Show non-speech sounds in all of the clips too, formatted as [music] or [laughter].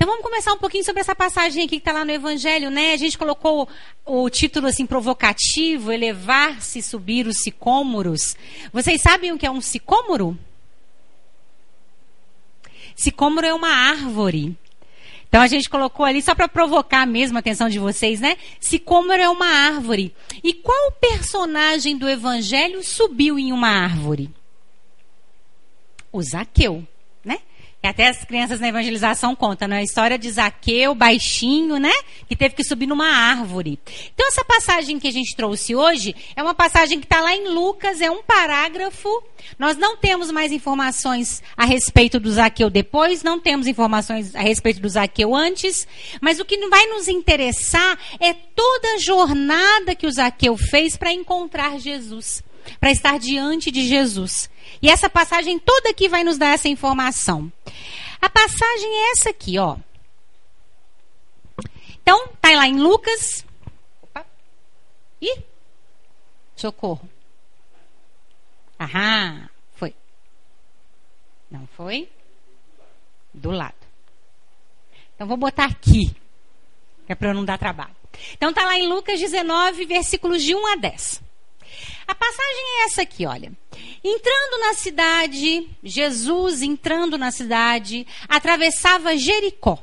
Então vamos começar um pouquinho sobre essa passagem aqui que está lá no Evangelho, né? A gente colocou o, título assim provocativo, elevar-se, subir os sicômoros. Vocês sabem o que é um sicômoro? Sicômoro é uma árvore. Então a gente colocou ali só para provocar mesmo a atenção de vocês, né? Sicômoro é uma árvore. E qual personagem do evangelho subiu em uma árvore? O Zaqueu, até as crianças na evangelização contam, né? A história de Zaqueu, baixinho, né? Que teve que subir numa árvore. Então, essa passagem que a gente trouxe hoje é uma passagem que está lá em Lucas, é um parágrafo. Nós não temos mais informações a respeito do Zaqueu depois, não temos informações a respeito do Zaqueu antes, mas o que vai nos interessar é toda a jornada que o Zaqueu fez para encontrar Jesus, para estar diante de Jesus. E essa passagem toda aqui vai nos dar essa informação. A passagem é essa aqui, ó. Então, tá lá em Lucas. Opa. Ih! Socorro. Aham, foi. Não foi? Do lado. Então vou botar aqui, é para eu não dar trabalho. Então tá lá em Lucas 19, versículos de 1 a 10. A passagem é essa aqui, olha. Entrando na cidade, Jesus entrando na cidade, atravessava Jericó.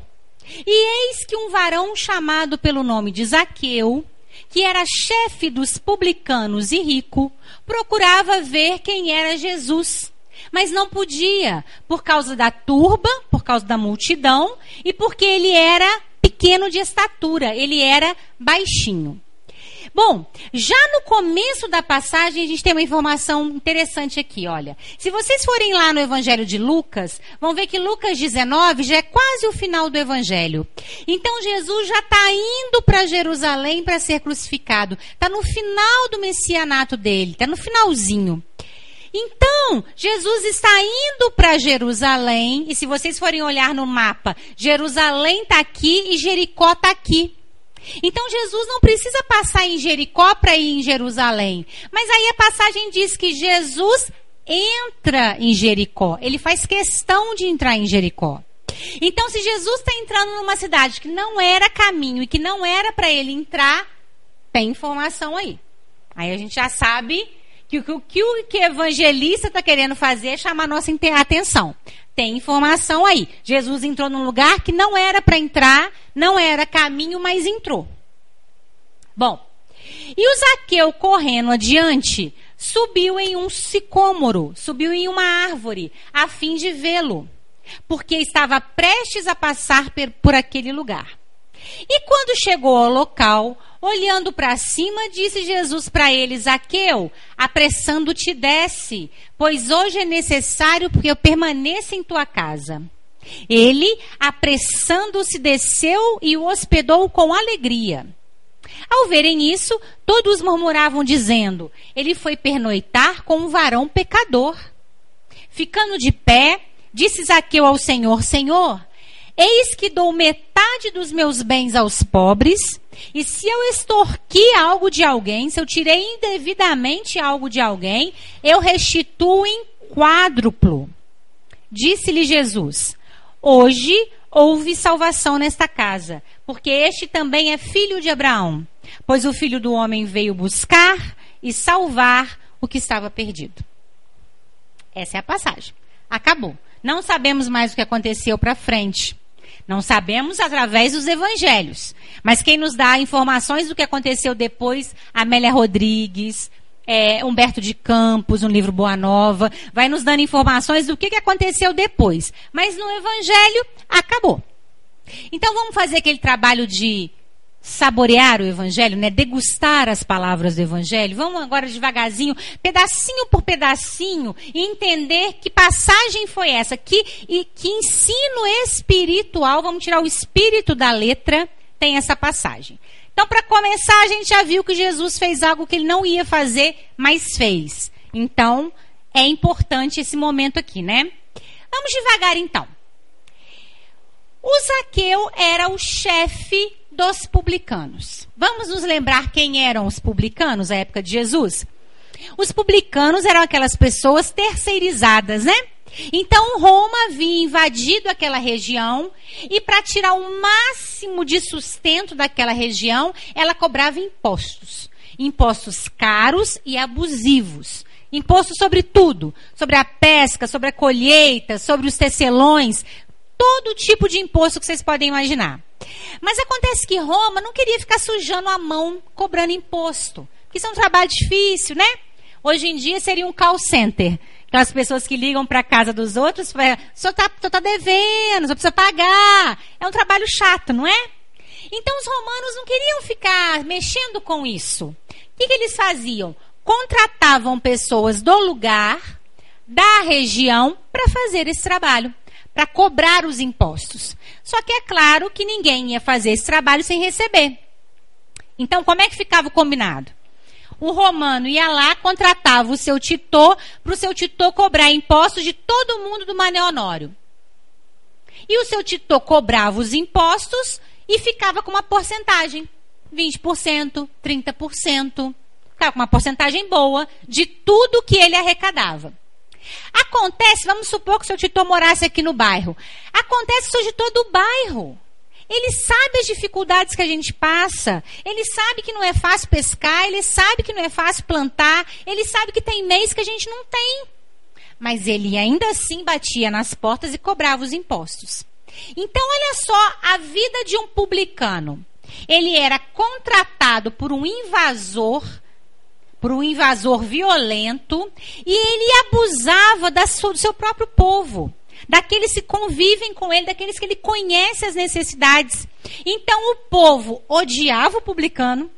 E eis que um varão chamado pelo nome de Zaqueu, que era chefe dos publicanos e rico, procurava ver quem era Jesus. Mas não podia, por causa da turba, por causa da multidão e porque ele era pequeno de estatura, ele era baixinho. Bom, já no começo da passagem, a gente tem uma informação interessante aqui, olha. Se vocês forem lá no Evangelho de Lucas, vão ver que Lucas 19 já é quase o final do Evangelho. Então Jesus já está indo para Jerusalém para ser crucificado. Está no final do messianato dele, está no finalzinho. Então, Jesus está indo para Jerusalém, e se vocês forem olhar no mapa, Jerusalém está aqui e Jericó está aqui. Então Jesus não precisa passar em Jericó para ir em Jerusalém. Mas aí a passagem diz que Jesus entra em Jericó. Ele faz questão de entrar em Jericó. Então, se Jesus está entrando numa cidade que não era caminho e que não era para ele entrar, tem informação aí. Aí a gente já sabe que o que o que evangelista está querendo fazer é chamar nossa atenção. Tem informação aí. Jesus entrou num lugar que não era para entrar, não era caminho, mas entrou. Bom, e o Zaqueu correndo adiante, subiu em um sicômoro, subiu em uma árvore, a fim de vê-lo, porque estava prestes a passar por aquele lugar. E quando chegou ao local, olhando para cima, disse Jesus para ele: Zaqueu, apressando-te, desce, pois hoje é necessário que eu permaneça em tua casa. Ele, apressando-se, desceu e o hospedou com alegria. Ao verem isso, todos murmuravam, dizendo: Ele foi pernoitar com um varão pecador. Ficando de pé, disse Zaqueu ao Senhor: Senhor, Eis que dou metade dos meus bens aos pobres, e se eu extorqui algo de alguém, se eu tirei indevidamente algo de alguém, eu restituo em quádruplo. Disse-lhe Jesus: Hoje houve salvação nesta casa, porque este também é filho de Abraão. Pois o filho do homem veio buscar e salvar o que estava perdido. Essa é a passagem. Acabou. Não sabemos mais o que aconteceu para frente. Não sabemos através dos evangelhos. Mas quem nos dá informações do que aconteceu depois, Amélia Rodrigues, é, Humberto de Campos, um livro Boa Nova, vai nos dando informações do que, que aconteceu depois. Mas no evangelho, acabou. Então vamos fazer aquele trabalho de saborear o evangelho, né? Degustar as palavras do evangelho. Vamos agora devagarzinho, pedacinho por pedacinho, entender que passagem foi essa, que e que ensino espiritual, vamos tirar o espírito da letra, tem essa passagem. Então, para começar, a gente já viu que Jesus fez algo que ele não ia fazer, mas fez. Então, é importante esse momento aqui, né? Vamos devagar então. O Zaqueu era o chefe dos publicanos. Vamos nos lembrar quem eram os publicanos à época de Jesus? Os publicanos eram aquelas pessoas terceirizadas, né? Então Roma havia invadido aquela região e para tirar o máximo de sustento daquela região, ela cobrava impostos. Impostos caros e abusivos. Imposto sobre tudo, sobre a pesca, sobre a colheita, sobre os tecelões, todo tipo de imposto que vocês podem imaginar. Mas acontece que Roma não queria ficar sujando a mão cobrando imposto, porque isso é um trabalho difícil, né? Hoje em dia seria um call center. Aquelas pessoas que ligam para a casa dos outros, só está tá devendo, só precisa pagar. É um trabalho chato, não é? Então os romanos não queriam ficar mexendo com isso. O que, que eles faziam? Contratavam pessoas do lugar, da região, para fazer esse trabalho, para cobrar os impostos. Só que é claro que ninguém ia fazer esse trabalho sem receber. Então, como é que ficava o combinado? o romano ia lá, contratava o seu titor para o seu titor cobrar impostos de todo mundo do Mané Honório. E o seu titor cobrava os impostos e ficava com uma porcentagem. 20%, 30%. Ficava com uma porcentagem boa de tudo que ele arrecadava. Acontece, vamos supor que o seu titor morasse aqui no bairro. Acontece que o do bairro ele sabe as dificuldades que a gente passa. Ele sabe que não é fácil pescar. Ele sabe que não é fácil plantar. Ele sabe que tem mês que a gente não tem. Mas ele ainda assim batia nas portas e cobrava os impostos. Então, olha só a vida de um publicano. Ele era contratado por um invasor, por um invasor violento, e ele abusava da, do seu próprio povo daqueles que convivem com ele, daqueles que ele conhece as necessidades. Então o povo odiava o publicano,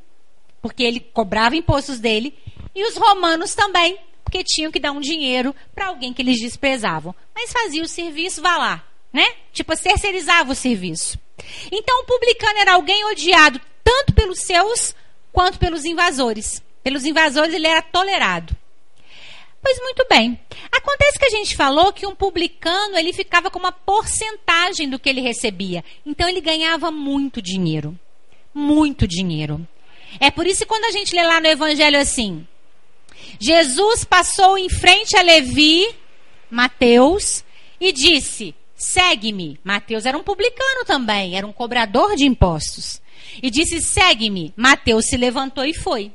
porque ele cobrava impostos dele, e os romanos também, porque tinham que dar um dinheiro para alguém que eles desprezavam. Mas fazia o serviço, vá lá, né? Tipo, terceirizava o serviço. Então o publicano era alguém odiado tanto pelos seus quanto pelos invasores. Pelos invasores ele era tolerado. Pois muito bem. Acontece que a gente falou que um publicano ele ficava com uma porcentagem do que ele recebia. Então ele ganhava muito dinheiro. Muito dinheiro. É por isso que quando a gente lê lá no Evangelho assim: Jesus passou em frente a Levi, Mateus, e disse: Segue-me. Mateus era um publicano também, era um cobrador de impostos. E disse: Segue-me. Mateus se levantou e foi.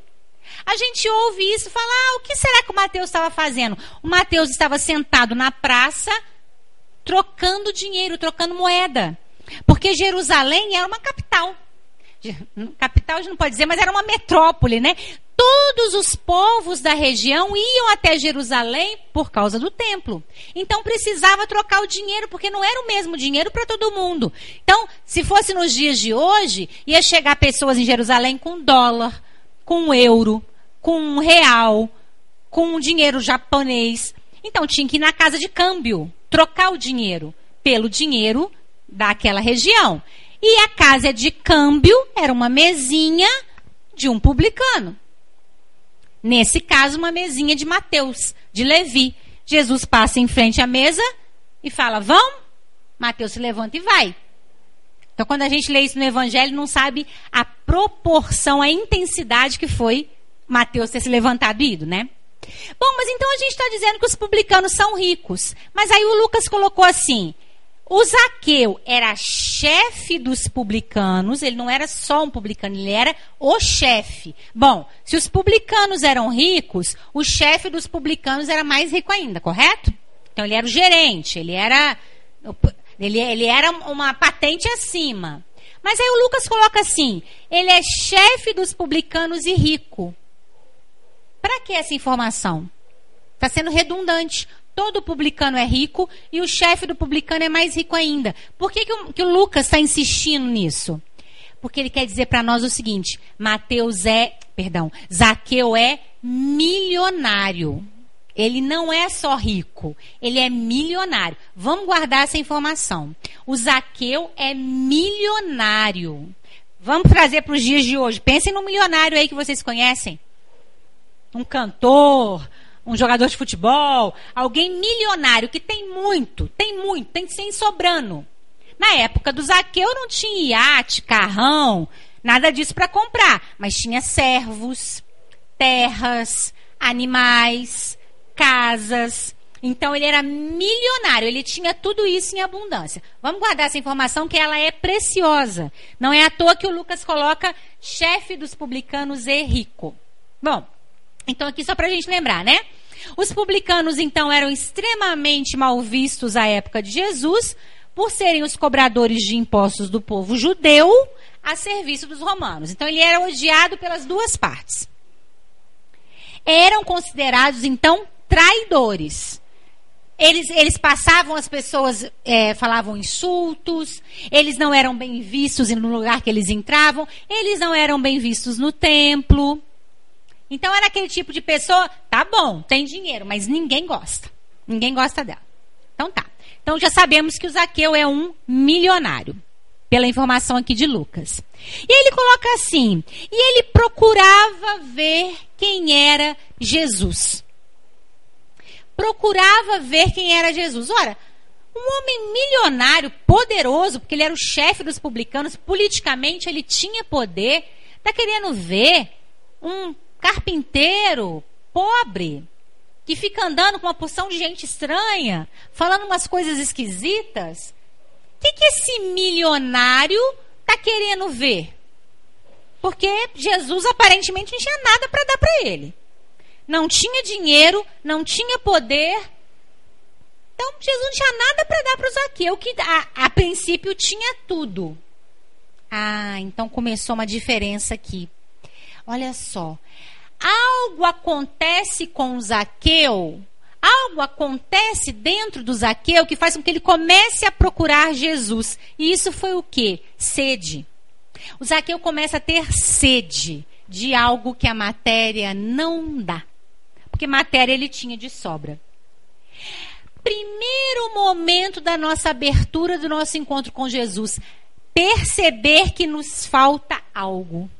A gente ouve isso e fala: ah, o que será que o Mateus estava fazendo? O Mateus estava sentado na praça, trocando dinheiro, trocando moeda. Porque Jerusalém era uma capital. Capital a gente não pode dizer, mas era uma metrópole, né? Todos os povos da região iam até Jerusalém por causa do templo. Então precisava trocar o dinheiro, porque não era o mesmo dinheiro para todo mundo. Então, se fosse nos dias de hoje, ia chegar pessoas em Jerusalém com dólar, com euro, com um real, com um dinheiro japonês. Então tinha que ir na casa de câmbio, trocar o dinheiro pelo dinheiro daquela região. E a casa de câmbio era uma mesinha de um publicano. Nesse caso, uma mesinha de Mateus, de Levi. Jesus passa em frente à mesa e fala: Vão? Mateus se levanta e vai. Então, quando a gente lê isso no Evangelho, não sabe a proporção, a intensidade que foi Mateus ter se levantado e ido, né? Bom, mas então a gente está dizendo que os publicanos são ricos. Mas aí o Lucas colocou assim: o Zaqueu era chefe dos publicanos, ele não era só um publicano, ele era o chefe. Bom, se os publicanos eram ricos, o chefe dos publicanos era mais rico ainda, correto? Então ele era o gerente, ele era, ele, ele era uma patente acima. Mas aí o Lucas coloca assim: ele é chefe dos publicanos e rico. Para que essa informação? Está sendo redundante. Todo publicano é rico e o chefe do publicano é mais rico ainda. Por que, que, o, que o Lucas está insistindo nisso? Porque ele quer dizer para nós o seguinte: Mateus é, perdão, Zaqueu é milionário. Ele não é só rico, ele é milionário. Vamos guardar essa informação. O Zaqueu é milionário. Vamos trazer para os dias de hoje. Pensem no milionário aí que vocês conhecem um cantor, um jogador de futebol, alguém milionário que tem muito, tem muito, tem sem sobrando. Na época do Zaqueu não tinha iate, carrão, nada disso para comprar, mas tinha servos, terras, animais, casas. Então ele era milionário, ele tinha tudo isso em abundância. Vamos guardar essa informação que ela é preciosa. Não é à toa que o Lucas coloca chefe dos publicanos e rico. Bom, então aqui só para a gente lembrar, né? Os publicanos então eram extremamente mal vistos à época de Jesus, por serem os cobradores de impostos do povo judeu a serviço dos romanos. Então ele era odiado pelas duas partes. Eram considerados então traidores. Eles, eles passavam, as pessoas é, falavam insultos, eles não eram bem vistos no lugar que eles entravam, eles não eram bem vistos no templo. Então era aquele tipo de pessoa, tá bom, tem dinheiro, mas ninguém gosta. Ninguém gosta dela. Então tá. Então já sabemos que o Zaqueu é um milionário, pela informação aqui de Lucas. E ele coloca assim: e ele procurava ver quem era Jesus. Procurava ver quem era Jesus. Ora, um homem milionário, poderoso, porque ele era o chefe dos publicanos, politicamente ele tinha poder, está querendo ver um carpinteiro pobre que fica andando com uma porção de gente estranha, falando umas coisas esquisitas. O que, que esse milionário está querendo ver? Porque Jesus aparentemente não tinha nada para dar para ele. Não tinha dinheiro, não tinha poder. Então Jesus não tinha nada para dar para o Zaqueu, que a, a princípio tinha tudo. Ah, então começou uma diferença aqui. Olha só algo acontece com Zaqueu, algo acontece dentro do Zaqueu que faz com que ele comece a procurar Jesus. E isso foi o que? Sede. O Zaqueu começa a ter sede de algo que a matéria não dá. Porque matéria ele tinha de sobra. Primeiro momento da nossa abertura do nosso encontro com Jesus, perceber que nos falta algo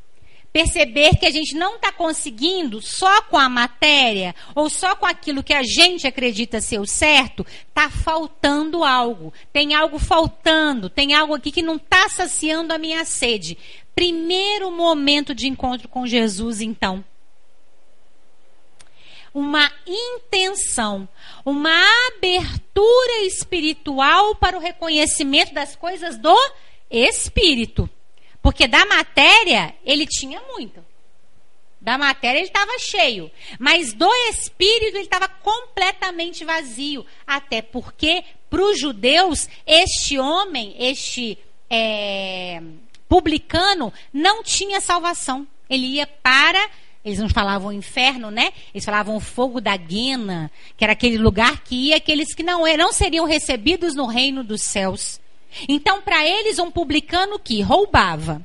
perceber que a gente não está conseguindo só com a matéria ou só com aquilo que a gente acredita ser o certo, está faltando algo. Tem algo faltando, tem algo aqui que não está saciando a minha sede. Primeiro momento de encontro com Jesus, então. Uma intenção, uma abertura espiritual para o reconhecimento das coisas do Espírito. Porque da matéria ele tinha muito. Da matéria ele estava cheio. Mas do espírito ele estava completamente vazio. Até porque, para os judeus, este homem, este é, publicano, não tinha salvação. Ele ia para eles não falavam inferno, né? Eles falavam fogo da guena, que era aquele lugar que ia aqueles que não, não seriam recebidos no reino dos céus. Então, para eles, um publicano que roubava,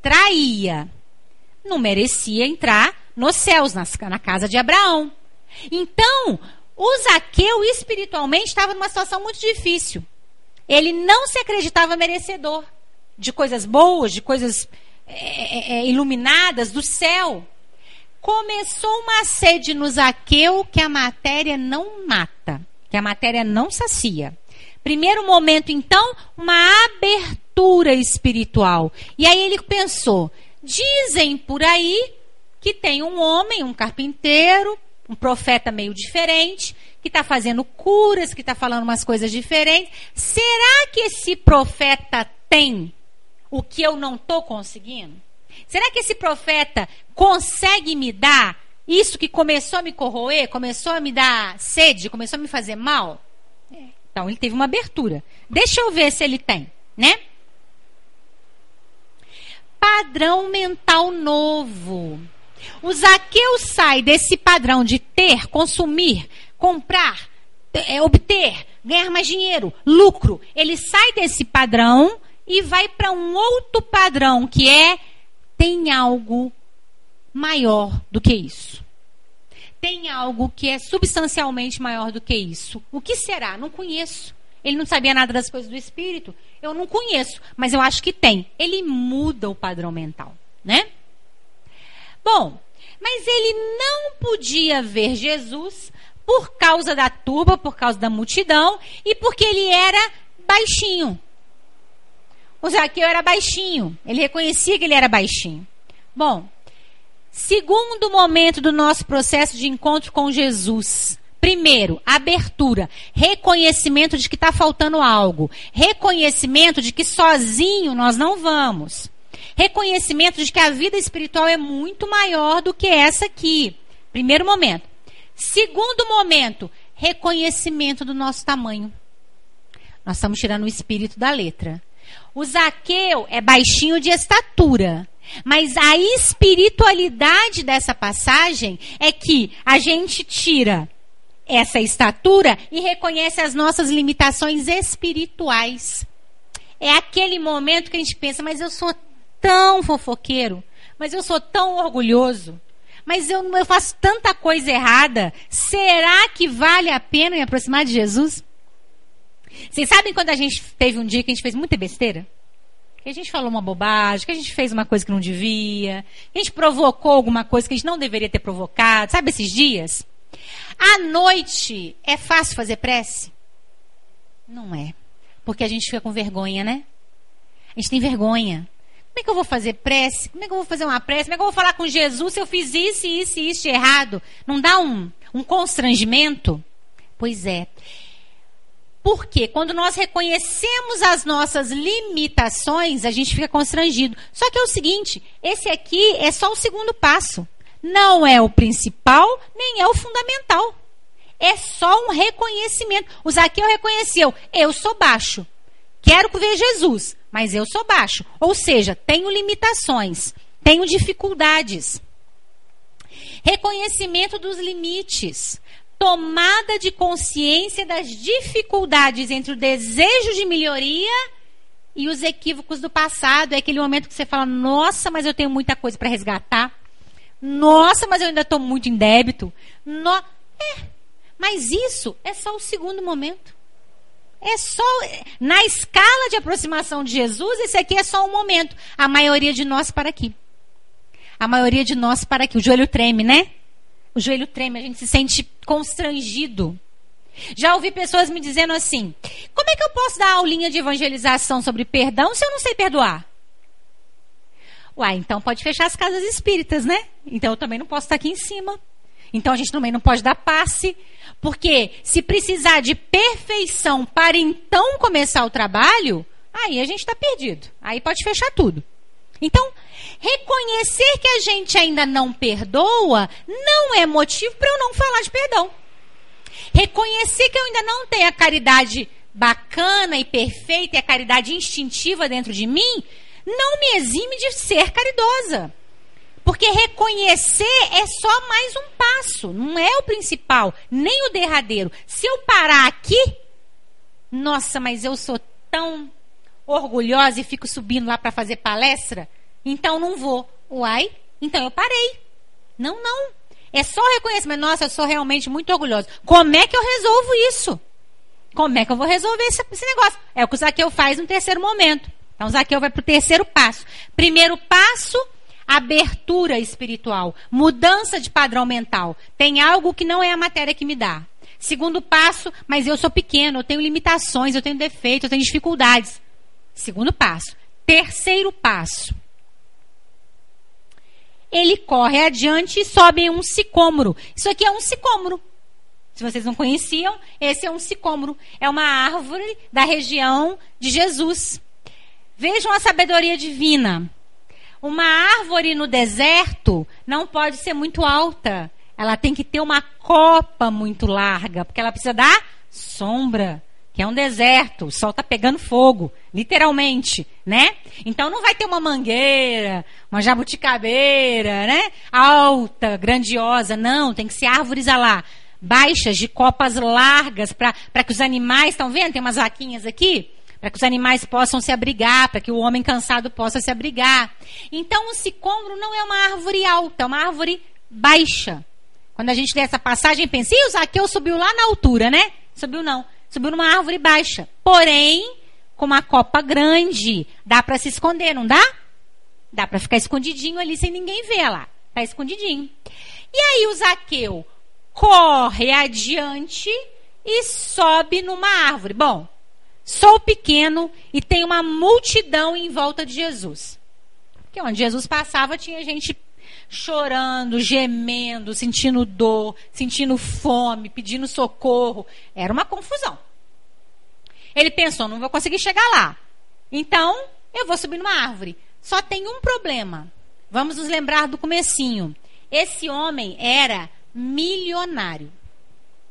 traía, não merecia entrar nos céus, na casa de Abraão. Então, o Zaqueu espiritualmente estava numa situação muito difícil. Ele não se acreditava merecedor de coisas boas, de coisas é, é, é iluminadas do céu. Começou uma sede no Zaqueu que a matéria não mata, que a matéria não sacia. Primeiro momento, então, uma abertura espiritual. E aí ele pensou: dizem por aí que tem um homem, um carpinteiro, um profeta meio diferente, que está fazendo curas, que está falando umas coisas diferentes. Será que esse profeta tem o que eu não estou conseguindo? Será que esse profeta consegue me dar isso que começou a me corroer, começou a me dar sede, começou a me fazer mal? Então, ele teve uma abertura. Deixa eu ver se ele tem, né? Padrão mental novo. O Zaqueu sai desse padrão de ter, consumir, comprar, é, obter, ganhar mais dinheiro, lucro. Ele sai desse padrão e vai para um outro padrão que é tem algo maior do que isso tem algo que é substancialmente maior do que isso. O que será? Não conheço. Ele não sabia nada das coisas do espírito. Eu não conheço, mas eu acho que tem. Ele muda o padrão mental, né? Bom, mas ele não podia ver Jesus por causa da turba, por causa da multidão e porque ele era baixinho. O Zaqueu era baixinho. Ele reconhecia que ele era baixinho. Bom, Segundo momento do nosso processo de encontro com Jesus. Primeiro, abertura, reconhecimento de que está faltando algo, reconhecimento de que sozinho nós não vamos, reconhecimento de que a vida espiritual é muito maior do que essa aqui. Primeiro momento. Segundo momento, reconhecimento do nosso tamanho. Nós estamos tirando o espírito da letra. O Zaqueu é baixinho de estatura. Mas a espiritualidade dessa passagem é que a gente tira essa estatura e reconhece as nossas limitações espirituais. É aquele momento que a gente pensa, mas eu sou tão fofoqueiro, mas eu sou tão orgulhoso, mas eu, eu faço tanta coisa errada. Será que vale a pena me aproximar de Jesus? Vocês sabem quando a gente teve um dia que a gente fez muita besteira? Que a gente falou uma bobagem, que a gente fez uma coisa que não devia, que a gente provocou alguma coisa que a gente não deveria ter provocado. Sabe esses dias? À noite é fácil fazer prece? Não é. Porque a gente fica com vergonha, né? A gente tem vergonha. Como é que eu vou fazer prece? Como é que eu vou fazer uma prece? Como é que eu vou falar com Jesus se eu fiz isso, isso e isso errado? Não dá um, um constrangimento? Pois é. Porque quando nós reconhecemos as nossas limitações, a gente fica constrangido. Só que é o seguinte: esse aqui é só o segundo passo. Não é o principal, nem é o fundamental. É só um reconhecimento. O Zaqueu reconheceu: eu sou baixo. Quero ver Jesus, mas eu sou baixo. Ou seja, tenho limitações, tenho dificuldades. Reconhecimento dos limites tomada de consciência das dificuldades entre o desejo de melhoria e os equívocos do passado. É aquele momento que você fala: nossa, mas eu tenho muita coisa para resgatar. Nossa, mas eu ainda estou muito em débito. No... É, mas isso é só o segundo momento. É só. Na escala de aproximação de Jesus, esse aqui é só um momento. A maioria de nós para aqui. A maioria de nós para aqui. O joelho treme, né? O joelho treme, a gente se sente constrangido. Já ouvi pessoas me dizendo assim: como é que eu posso dar aulinha de evangelização sobre perdão se eu não sei perdoar? Uai, então pode fechar as casas espíritas, né? Então eu também não posso estar aqui em cima. Então a gente também não pode dar passe. Porque se precisar de perfeição para então começar o trabalho, aí a gente está perdido. Aí pode fechar tudo. Então, reconhecer que a gente ainda não perdoa não é motivo para eu não falar de perdão. Reconhecer que eu ainda não tenho a caridade bacana e perfeita e a caridade instintiva dentro de mim não me exime de ser caridosa. Porque reconhecer é só mais um passo, não é o principal, nem o derradeiro. Se eu parar aqui, nossa, mas eu sou tão orgulhosa e fico subindo lá para fazer palestra, então não vou. Uai, então eu parei. Não, não. É só reconhecimento. Nossa, eu sou realmente muito orgulhosa. Como é que eu resolvo isso? Como é que eu vou resolver esse, esse negócio? É o que o Zaqueu faz no terceiro momento. Então, o Zaqueu vai para o terceiro passo. Primeiro passo, abertura espiritual, mudança de padrão mental. Tem algo que não é a matéria que me dá. Segundo passo, mas eu sou pequeno, eu tenho limitações, eu tenho defeitos, eu tenho dificuldades. Segundo passo. Terceiro passo. Ele corre adiante e sobe em um sicômoro. Isso aqui é um sicômoro. Se vocês não conheciam, esse é um sicômoro. É uma árvore da região de Jesus. Vejam a sabedoria divina. Uma árvore no deserto não pode ser muito alta. Ela tem que ter uma copa muito larga, porque ela precisa dar sombra que é um deserto, o sol está pegando fogo, literalmente, né? Então não vai ter uma mangueira, uma jabuticabeira, né? Alta, grandiosa, não, tem que ser árvores lá, baixas, de copas largas, para que os animais, estão vendo? Tem umas vaquinhas aqui, para que os animais possam se abrigar, para que o homem cansado possa se abrigar. Então o sicômoro não é uma árvore alta, é uma árvore baixa. Quando a gente lê essa passagem, pensa, e o Zaqueu subiu lá na altura, né? Subiu não Subiu numa árvore baixa. Porém, com uma copa grande, dá para se esconder, não dá? Dá para ficar escondidinho ali sem ninguém ver lá. Tá escondidinho. E aí o Zaqueu corre adiante e sobe numa árvore. Bom, sou pequeno e tem uma multidão em volta de Jesus. Porque onde Jesus passava tinha gente chorando, gemendo, sentindo dor, sentindo fome, pedindo socorro. Era uma confusão. Ele pensou: não vou conseguir chegar lá. Então, eu vou subir numa árvore. Só tem um problema. Vamos nos lembrar do comecinho. Esse homem era milionário.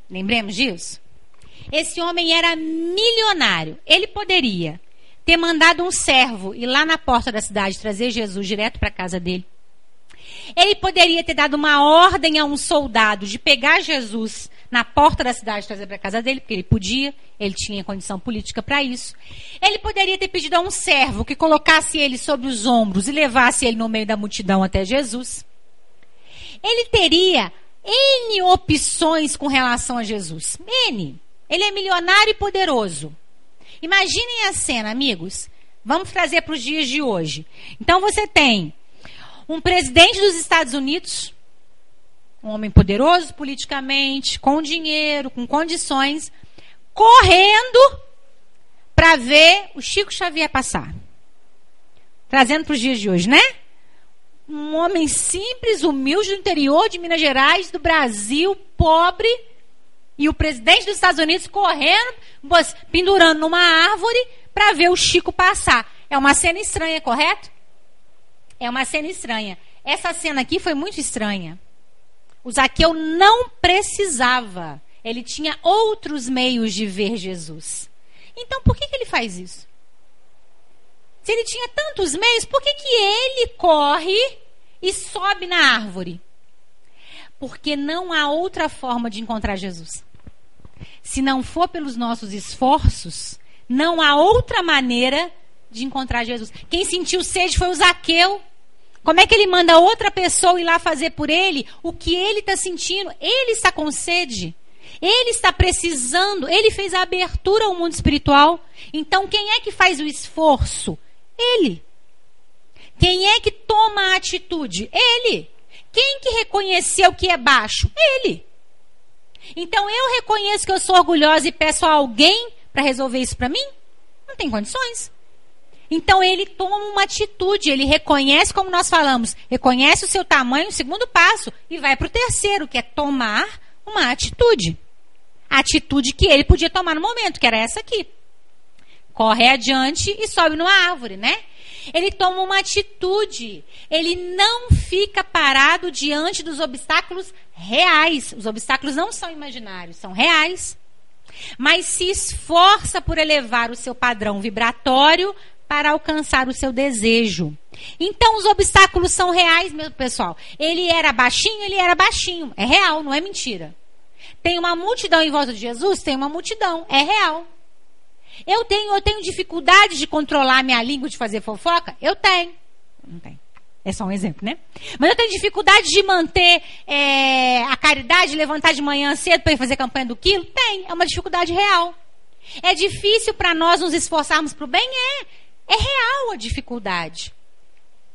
Lembremos disso? Esse homem era milionário. Ele poderia ter mandado um servo ir lá na porta da cidade trazer Jesus direto para a casa dele. Ele poderia ter dado uma ordem a um soldado de pegar Jesus na porta da cidade e trazer para a casa dele, porque ele podia, ele tinha condição política para isso. Ele poderia ter pedido a um servo que colocasse ele sobre os ombros e levasse ele no meio da multidão até Jesus. Ele teria N opções com relação a Jesus. N. Ele é milionário e poderoso. Imaginem a cena, amigos. Vamos trazer para os dias de hoje. Então você tem um presidente dos Estados Unidos, um homem poderoso politicamente, com dinheiro, com condições, correndo para ver o Chico Xavier passar. Trazendo para os dias de hoje, né? Um homem simples, humilde do interior de Minas Gerais, do Brasil, pobre e o presidente dos Estados Unidos correndo, pendurando numa árvore para ver o Chico passar. É uma cena estranha, correto? É uma cena estranha. Essa cena aqui foi muito estranha. O Zaqueu não precisava. Ele tinha outros meios de ver Jesus. Então, por que, que ele faz isso? Se ele tinha tantos meios, por que, que ele corre e sobe na árvore? Porque não há outra forma de encontrar Jesus. Se não for pelos nossos esforços, não há outra maneira de encontrar Jesus. Quem sentiu sede foi o Zaqueu. Como é que ele manda outra pessoa ir lá fazer por ele o que ele está sentindo? Ele está com sede. Ele está precisando. Ele fez a abertura ao mundo espiritual. Então, quem é que faz o esforço? Ele. Quem é que toma a atitude? Ele. Quem que reconheceu que é baixo? Ele. Então eu reconheço que eu sou orgulhosa e peço a alguém para resolver isso para mim? Não tem condições. Então ele toma uma atitude, ele reconhece, como nós falamos, reconhece o seu tamanho, o segundo passo, e vai para o terceiro, que é tomar uma atitude. Atitude que ele podia tomar no momento, que era essa aqui. Corre adiante e sobe numa árvore, né? Ele toma uma atitude. Ele não fica parado diante dos obstáculos reais. Os obstáculos não são imaginários, são reais. Mas se esforça por elevar o seu padrão vibratório para alcançar o seu desejo. Então os obstáculos são reais, meu pessoal. Ele era baixinho, ele era baixinho. É real, não é mentira. Tem uma multidão em volta de Jesus? Tem uma multidão. É real. Eu tenho, eu tenho dificuldade de controlar minha língua de fazer fofoca? Eu tenho. Não tenho. É só um exemplo, né? Mas eu tenho dificuldade de manter é, a caridade, levantar de manhã cedo para ir fazer campanha do quilo? Tem. É uma dificuldade real. É difícil para nós nos esforçarmos para o bem? É. É real a dificuldade.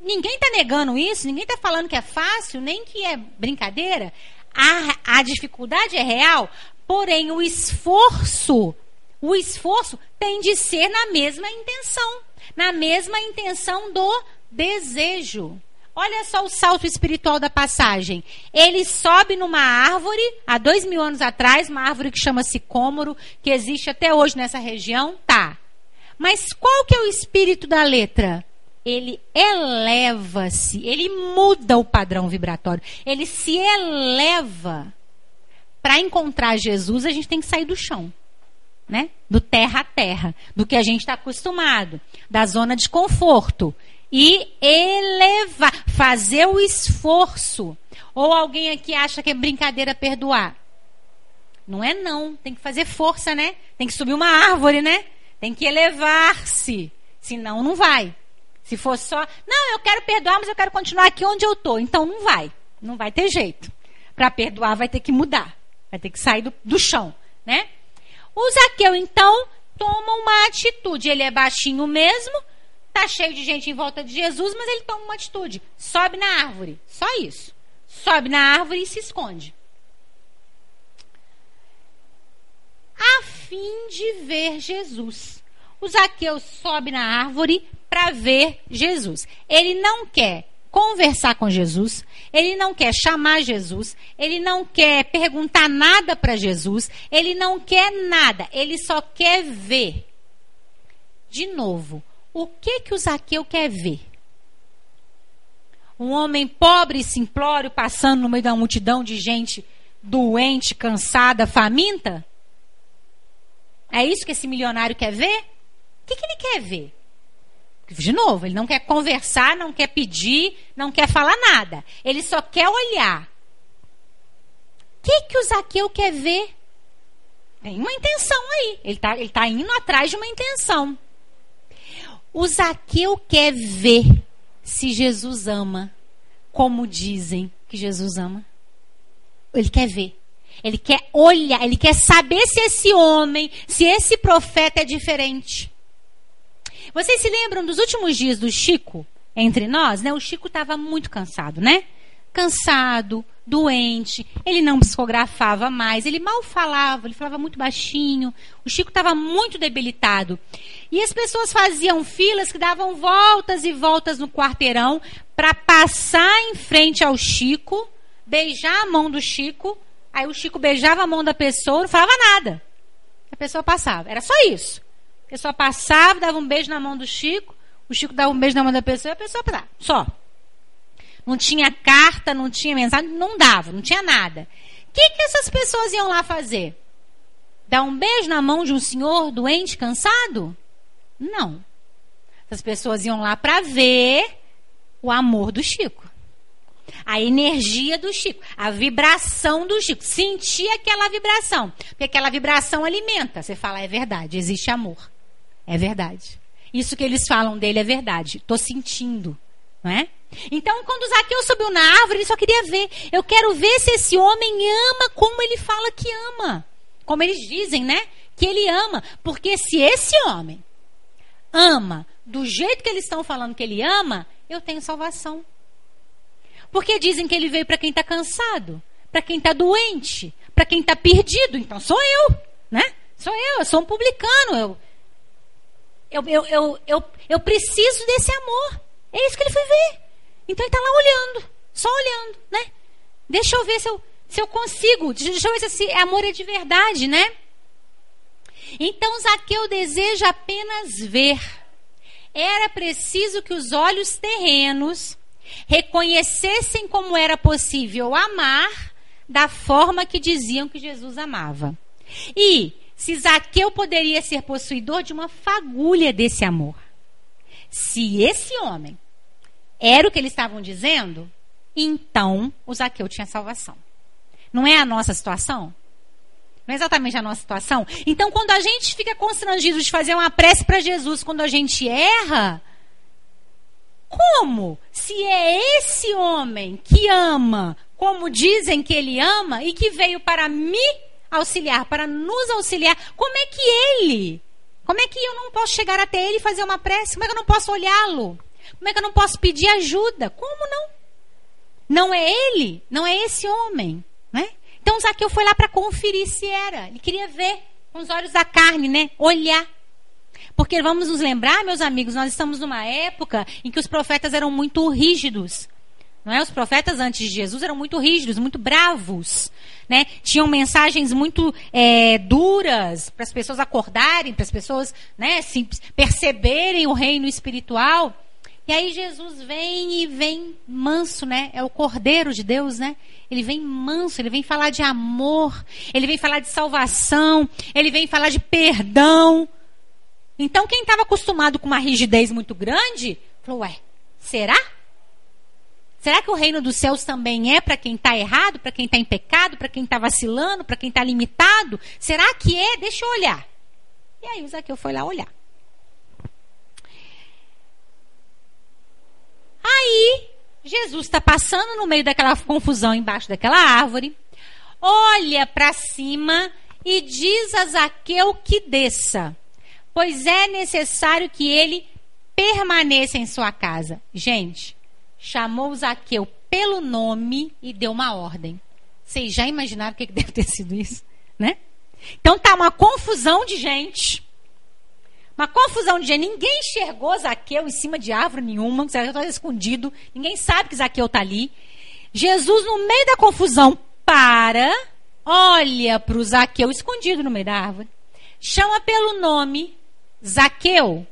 Ninguém está negando isso, ninguém está falando que é fácil, nem que é brincadeira. A, a dificuldade é real, porém o esforço o esforço tem de ser na mesma intenção, na mesma intenção do desejo. Olha só o salto espiritual da passagem. Ele sobe numa árvore, há dois mil anos atrás, uma árvore que chama-se Cômoro, que existe até hoje nessa região, tá. Mas qual que é o espírito da letra? Ele eleva-se, ele muda o padrão vibratório, ele se eleva. Para encontrar Jesus, a gente tem que sair do chão né? Do terra a terra, do que a gente está acostumado, da zona de conforto. E elevar, fazer o esforço. Ou alguém aqui acha que é brincadeira perdoar. Não é não, tem que fazer força, né? Tem que subir uma árvore, né? Tem que elevar-se. Senão não vai. Se for só, não, eu quero perdoar, mas eu quero continuar aqui onde eu estou. Então não vai. Não vai ter jeito. Para perdoar vai ter que mudar. Vai ter que sair do, do chão, né? O Zaqueu, então, toma uma atitude. Ele é baixinho mesmo, tá cheio de gente em volta de Jesus, mas ele toma uma atitude. Sobe na árvore. Só isso. Sobe na árvore e se esconde. A fim de ver Jesus. O Zaqueu sobe na árvore para ver Jesus. Ele não quer conversar com Jesus, ele não quer chamar Jesus, ele não quer perguntar nada para Jesus, ele não quer nada, ele só quer ver. De novo, o que que o Zaqueu quer ver? Um homem pobre e simplório passando no meio da multidão de gente doente, cansada, faminta? É isso que esse milionário quer ver? O que, que ele quer ver? De novo, ele não quer conversar, não quer pedir, não quer falar nada. Ele só quer olhar. O que, que o Zaqueu quer ver? Tem uma intenção aí. Ele está ele tá indo atrás de uma intenção. O Zaqueu quer ver se Jesus ama como dizem que Jesus ama. Ele quer ver. Ele quer olhar, ele quer saber se esse homem, se esse profeta é diferente. Vocês se lembram dos últimos dias do Chico entre nós, né? O Chico estava muito cansado, né? Cansado, doente, ele não psicografava mais, ele mal falava, ele falava muito baixinho. O Chico estava muito debilitado. E as pessoas faziam filas que davam voltas e voltas no quarteirão para passar em frente ao Chico, beijar a mão do Chico. Aí o Chico beijava a mão da pessoa, não falava nada. A pessoa passava. Era só isso. A pessoa passava, dava um beijo na mão do Chico, o Chico dava um beijo na mão da pessoa e a pessoa passava. Só. Não tinha carta, não tinha mensagem, não dava, não tinha nada. O que, que essas pessoas iam lá fazer? Dar um beijo na mão de um senhor doente, cansado? Não. Essas pessoas iam lá para ver o amor do Chico. A energia do Chico, a vibração do Chico. Sentir aquela vibração. Porque aquela vibração alimenta. Você fala, é verdade, existe amor. É verdade. Isso que eles falam dele é verdade. Estou sentindo. Não é? Então, quando Zaqueu subiu na árvore, ele só queria ver. Eu quero ver se esse homem ama como ele fala que ama. Como eles dizem, né? Que ele ama. Porque se esse homem ama do jeito que eles estão falando que ele ama, eu tenho salvação. Porque dizem que ele veio para quem está cansado, para quem está doente, para quem está perdido. Então sou eu, né? Sou eu, eu sou um publicano. Eu, eu, eu, eu, eu, eu preciso desse amor. É isso que ele foi ver. Então ele está lá olhando, só olhando, né? Deixa eu ver se eu, se eu consigo, deixa eu ver se esse amor é de verdade, né? Então Zaqueu deseja apenas ver. Era preciso que os olhos terrenos reconhecessem como era possível amar da forma que diziam que Jesus amava. E se Zaqueu poderia ser possuidor de uma fagulha desse amor. Se esse homem era o que eles estavam dizendo, então o Zaqueu tinha salvação. Não é a nossa situação? Não é exatamente a nossa situação? Então, quando a gente fica constrangido de fazer uma prece para Jesus, quando a gente erra, como? Se é esse homem que ama, como dizem que ele ama, e que veio para me auxiliar, para nos auxiliar, como é que ele? Como é que eu não posso chegar até ele e fazer uma prece? Como é que eu não posso olhá-lo? Como é que eu não posso pedir ajuda? Como não? Não é ele, não é esse homem, né? Então Zaqueu foi lá para conferir se era. Ele queria ver com os olhos da carne, né? Olhar. Porque vamos nos lembrar, meus amigos, nós estamos numa época em que os profetas eram muito rígidos. Não é? Os profetas antes de Jesus eram muito rígidos, muito bravos. Né? Tinham mensagens muito é, duras para as pessoas acordarem, para as pessoas né, se perceberem o reino espiritual. E aí Jesus vem e vem manso, né? É o Cordeiro de Deus, né? Ele vem manso, ele vem falar de amor, ele vem falar de salvação, ele vem falar de perdão. Então, quem estava acostumado com uma rigidez muito grande, falou: Ué, será? Será que o reino dos céus também é para quem está errado, para quem está em pecado, para quem está vacilando, para quem está limitado? Será que é? Deixa eu olhar. E aí o Zaqueu foi lá olhar. Aí, Jesus está passando no meio daquela confusão embaixo daquela árvore, olha para cima e diz a Zaqueu que desça pois é necessário que ele permaneça em sua casa. Gente, chamou Zaqueu pelo nome e deu uma ordem. Vocês já imaginaram o que deve ter sido isso, né? Então tá uma confusão de gente. Uma confusão de gente. Ninguém enxergou Zaqueu em cima de árvore nenhuma. Zaqueu estava escondido. Ninguém sabe que Zaqueu está ali. Jesus, no meio da confusão, para, olha para o Zaqueu escondido no meio da árvore. Chama pelo nome. Zaqueu,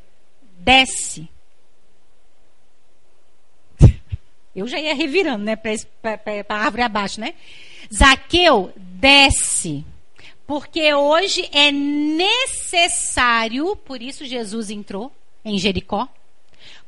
desce. Eu já ia revirando, né? Para a árvore abaixo, né? Zaqueu, desce. Porque hoje é necessário, por isso Jesus entrou em Jericó.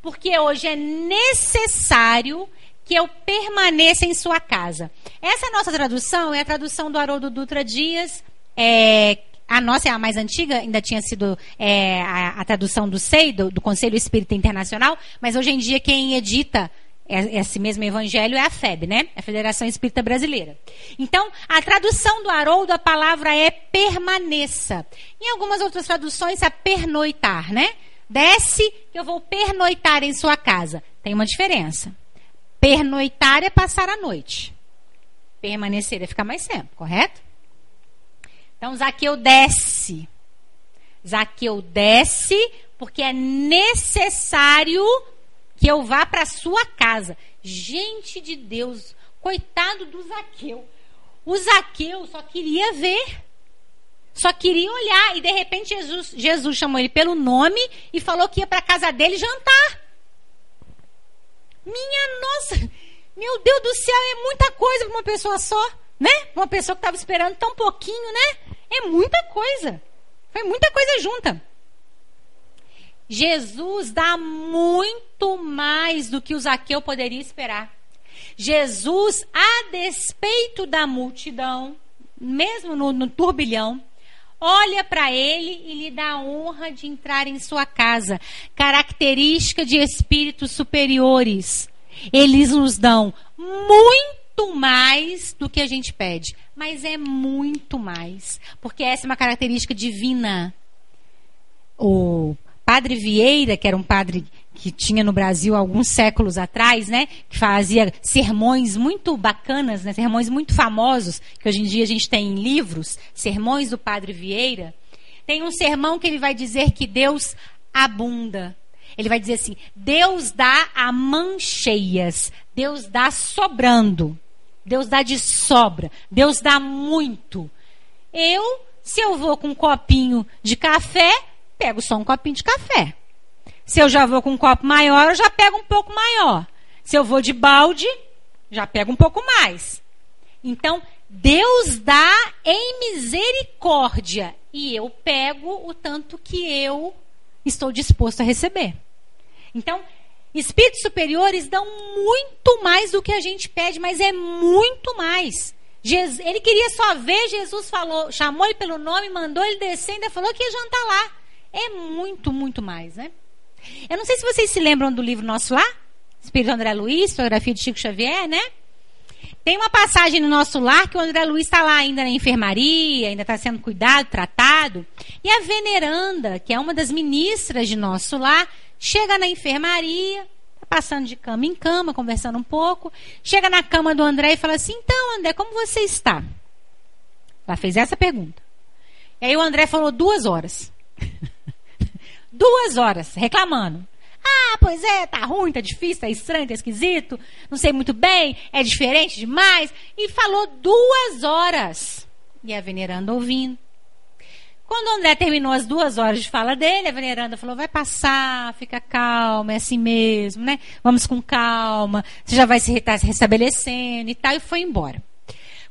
Porque hoje é necessário que eu permaneça em sua casa. Essa nossa tradução é a tradução do Haroldo Dutra Dias. É, a nossa é a mais antiga, ainda tinha sido é, a, a, tradução do SEI, do, do Conselho Espírita Internacional, mas hoje em dia quem edita é, esse mesmo evangelho é a FEB, né? A Federação Espírita Brasileira. Então, a tradução do Haroldo, a palavra é permaneça. Em algumas outras traduções, é pernoitar, né? Desce que eu vou pernoitar em sua casa. Tem uma diferença. Pernoitar é passar a noite. Permanecer é ficar mais tempo, correto? Então, Zaqueu desce. Zaqueu desce porque é necessário que eu vá para sua casa. Gente de Deus, coitado do Zaqueu. O Zaqueu só queria ver. Só queria olhar. E de repente Jesus, Jesus chamou ele pelo nome e falou que ia para a casa dele jantar. Minha nossa, meu Deus do céu, é muita coisa para uma pessoa só, né? Uma pessoa que estava esperando tão pouquinho, né? É muita coisa. Foi muita coisa junta. Jesus dá muito mais do que o Zaqueu poderia esperar. Jesus, a despeito da multidão, mesmo no, no turbilhão, olha para ele e lhe dá a honra de entrar em sua casa. Característica de espíritos superiores. Eles nos dão muito mais do que a gente pede, mas é muito mais, porque essa é uma característica divina. O Padre Vieira, que era um padre que tinha no Brasil alguns séculos atrás, né, que fazia sermões muito bacanas, né, sermões muito famosos, que hoje em dia a gente tem em livros, sermões do Padre Vieira. Tem um sermão que ele vai dizer que Deus abunda. Ele vai dizer assim: Deus dá a mancheias, Deus dá sobrando, Deus dá de sobra, Deus dá muito. Eu, se eu vou com um copinho de café, pego só um copinho de café. Se eu já vou com um copo maior, eu já pego um pouco maior. Se eu vou de balde, já pego um pouco mais. Então, Deus dá em misericórdia e eu pego o tanto que eu estou disposto a receber. Então, espíritos superiores dão muito mais do que a gente pede, mas é muito mais. Jesus, ele queria só ver, Jesus falou, chamou ele pelo nome, mandou ele descer, ainda falou que ia jantar lá. É muito, muito mais, né? Eu não sei se vocês se lembram do livro nosso lá, Espírito André Luiz, fotografia de Chico Xavier, né? Tem uma passagem no nosso lar que o André Luiz está lá ainda na enfermaria, ainda está sendo cuidado, tratado. E a veneranda, que é uma das ministras de nosso lar, chega na enfermaria, tá passando de cama em cama, conversando um pouco. Chega na cama do André e fala assim: Então, André, como você está? Ela fez essa pergunta. E aí o André falou duas horas. [laughs] Duas horas reclamando. Ah, pois é, tá ruim, tá difícil, tá estranho, tá esquisito, não sei muito bem, é diferente demais. E falou duas horas. E a veneranda ouvindo. Quando o André terminou as duas horas de fala dele, a veneranda falou: vai passar, fica calma, é assim mesmo, né? Vamos com calma, você já vai se restabelecendo e tal, e foi embora.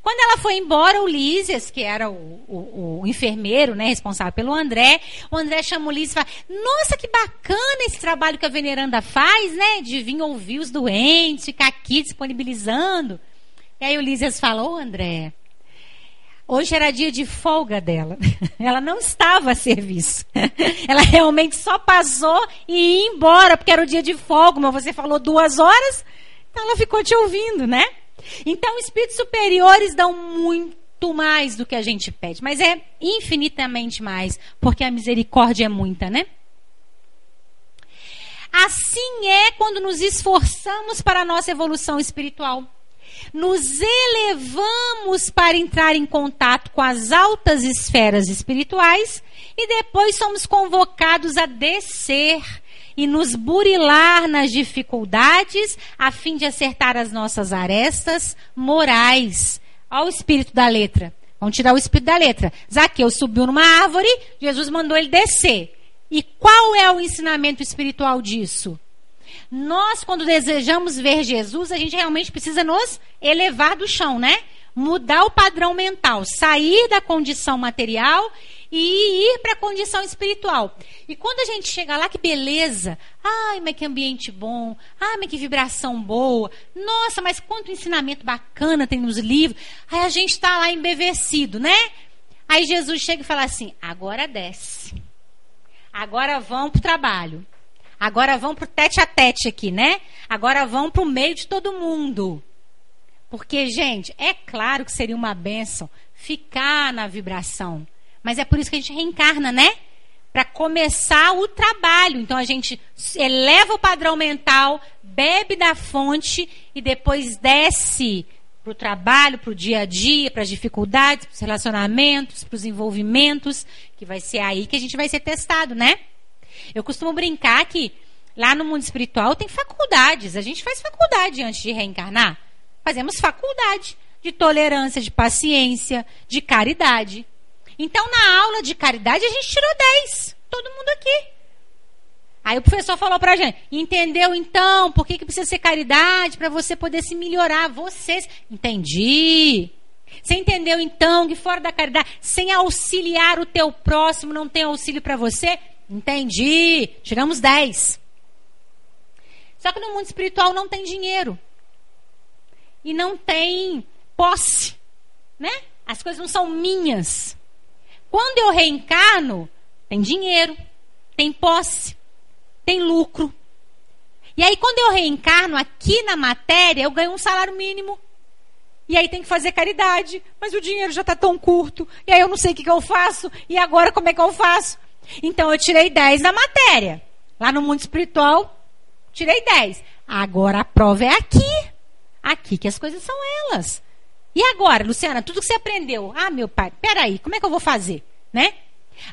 Quando ela foi embora, o Lísias, que era o, o, o, enfermeiro, né, responsável pelo André, o André chamou o Lísias e falou, nossa, que bacana esse trabalho que a veneranda faz, né, de vir ouvir os doentes, ficar aqui disponibilizando. E aí o Lísias falou, André, Hoje era dia de folga dela. [laughs] Ela não estava a serviço. [laughs] Ela realmente só passou e ia embora, porque era o dia de folga, mas você falou duas horas, então ela ficou te ouvindo, né? Então, espíritos superiores dão muito mais do que a gente pede, mas é infinitamente mais, porque a misericórdia é muita, né? Assim é quando nos esforçamos para a nossa evolução espiritual. Nos elevamos para entrar em contato com as altas esferas espirituais e depois somos convocados a descer e nos burilar nas dificuldades a fim de acertar as nossas arestas morais. Olha o espírito da letra. Vamos tirar o espírito da letra. Zaqueu subiu numa árvore, Jesus mandou ele descer. E qual é o ensinamento espiritual disso? Nós, quando desejamos ver Jesus, a gente realmente precisa nos elevar do chão, né? Mudar o padrão mental, sair da condição material e ir para a condição espiritual. E quando a gente chega lá, que beleza! Ai, mas que ambiente bom! Ai, mas que vibração boa! Nossa, mas quanto ensinamento bacana tem nos livros! Aí a gente está lá embevecido, né? Aí Jesus chega e fala assim: agora desce. Agora vão para o trabalho. Agora vão para tete a tete aqui, né? Agora vão para o meio de todo mundo. Porque, gente, é claro que seria uma benção ficar na vibração. Mas é por isso que a gente reencarna, né? Para começar o trabalho. Então a gente eleva o padrão mental, bebe da fonte e depois desce para o trabalho, para o dia a dia, para as dificuldades, para os relacionamentos, para os envolvimentos, que vai ser aí que a gente vai ser testado, né? Eu costumo brincar que lá no mundo espiritual tem faculdades. A gente faz faculdade antes de reencarnar. Fazemos faculdade de tolerância, de paciência, de caridade. Então, na aula de caridade, a gente tirou 10. Todo mundo aqui. Aí o professor falou pra gente: entendeu então por que, que precisa ser caridade? Para você poder se melhorar, vocês. Entendi. Você entendeu então que fora da caridade, sem auxiliar o teu próximo, não tem auxílio para você? Entendi. Tiramos 10. Só que no mundo espiritual não tem dinheiro. E não tem posse. Né? As coisas não são minhas. Quando eu reencarno, tem dinheiro, tem posse, tem lucro. E aí, quando eu reencarno aqui na matéria, eu ganho um salário mínimo. E aí tem que fazer caridade. Mas o dinheiro já está tão curto. E aí eu não sei o que, que eu faço. E agora como é que eu faço? Então eu tirei 10 na matéria. Lá no mundo espiritual, tirei 10. Agora a prova é aqui. Aqui que as coisas são elas. E agora, Luciana, tudo que você aprendeu? Ah, meu pai, peraí, como é que eu vou fazer? Né?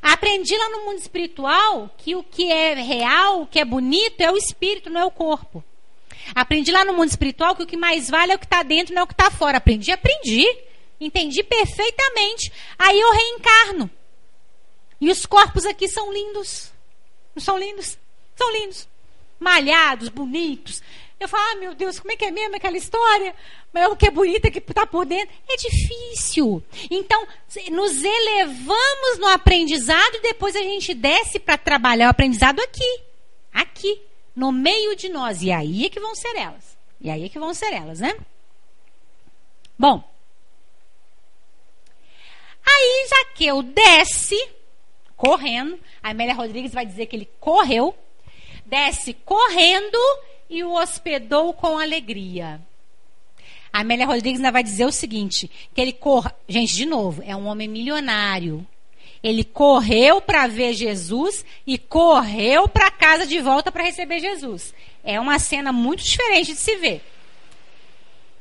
Aprendi lá no mundo espiritual que o que é real, o que é bonito é o espírito, não é o corpo. Aprendi lá no mundo espiritual que o que mais vale é o que está dentro, não é o que está fora. Aprendi, aprendi. Entendi perfeitamente. Aí eu reencarno. E os corpos aqui são lindos. Não são lindos? São lindos. Malhados, bonitos. Eu falo, ah, meu Deus, como é que é mesmo aquela história? Mas o que é bonita que está por dentro. É difícil. Então, nos elevamos no aprendizado e depois a gente desce para trabalhar o aprendizado aqui. Aqui. No meio de nós. E aí é que vão ser elas. E aí é que vão ser elas, né? Bom. Aí Jaqueu desce, correndo. A Amélia Rodrigues vai dizer que ele correu. Desce correndo e o hospedou com alegria. A Amélia Rodrigues vai dizer o seguinte: que ele corre. Gente, de novo, é um homem milionário. Ele correu para ver Jesus e correu para casa de volta para receber Jesus. É uma cena muito diferente de se ver.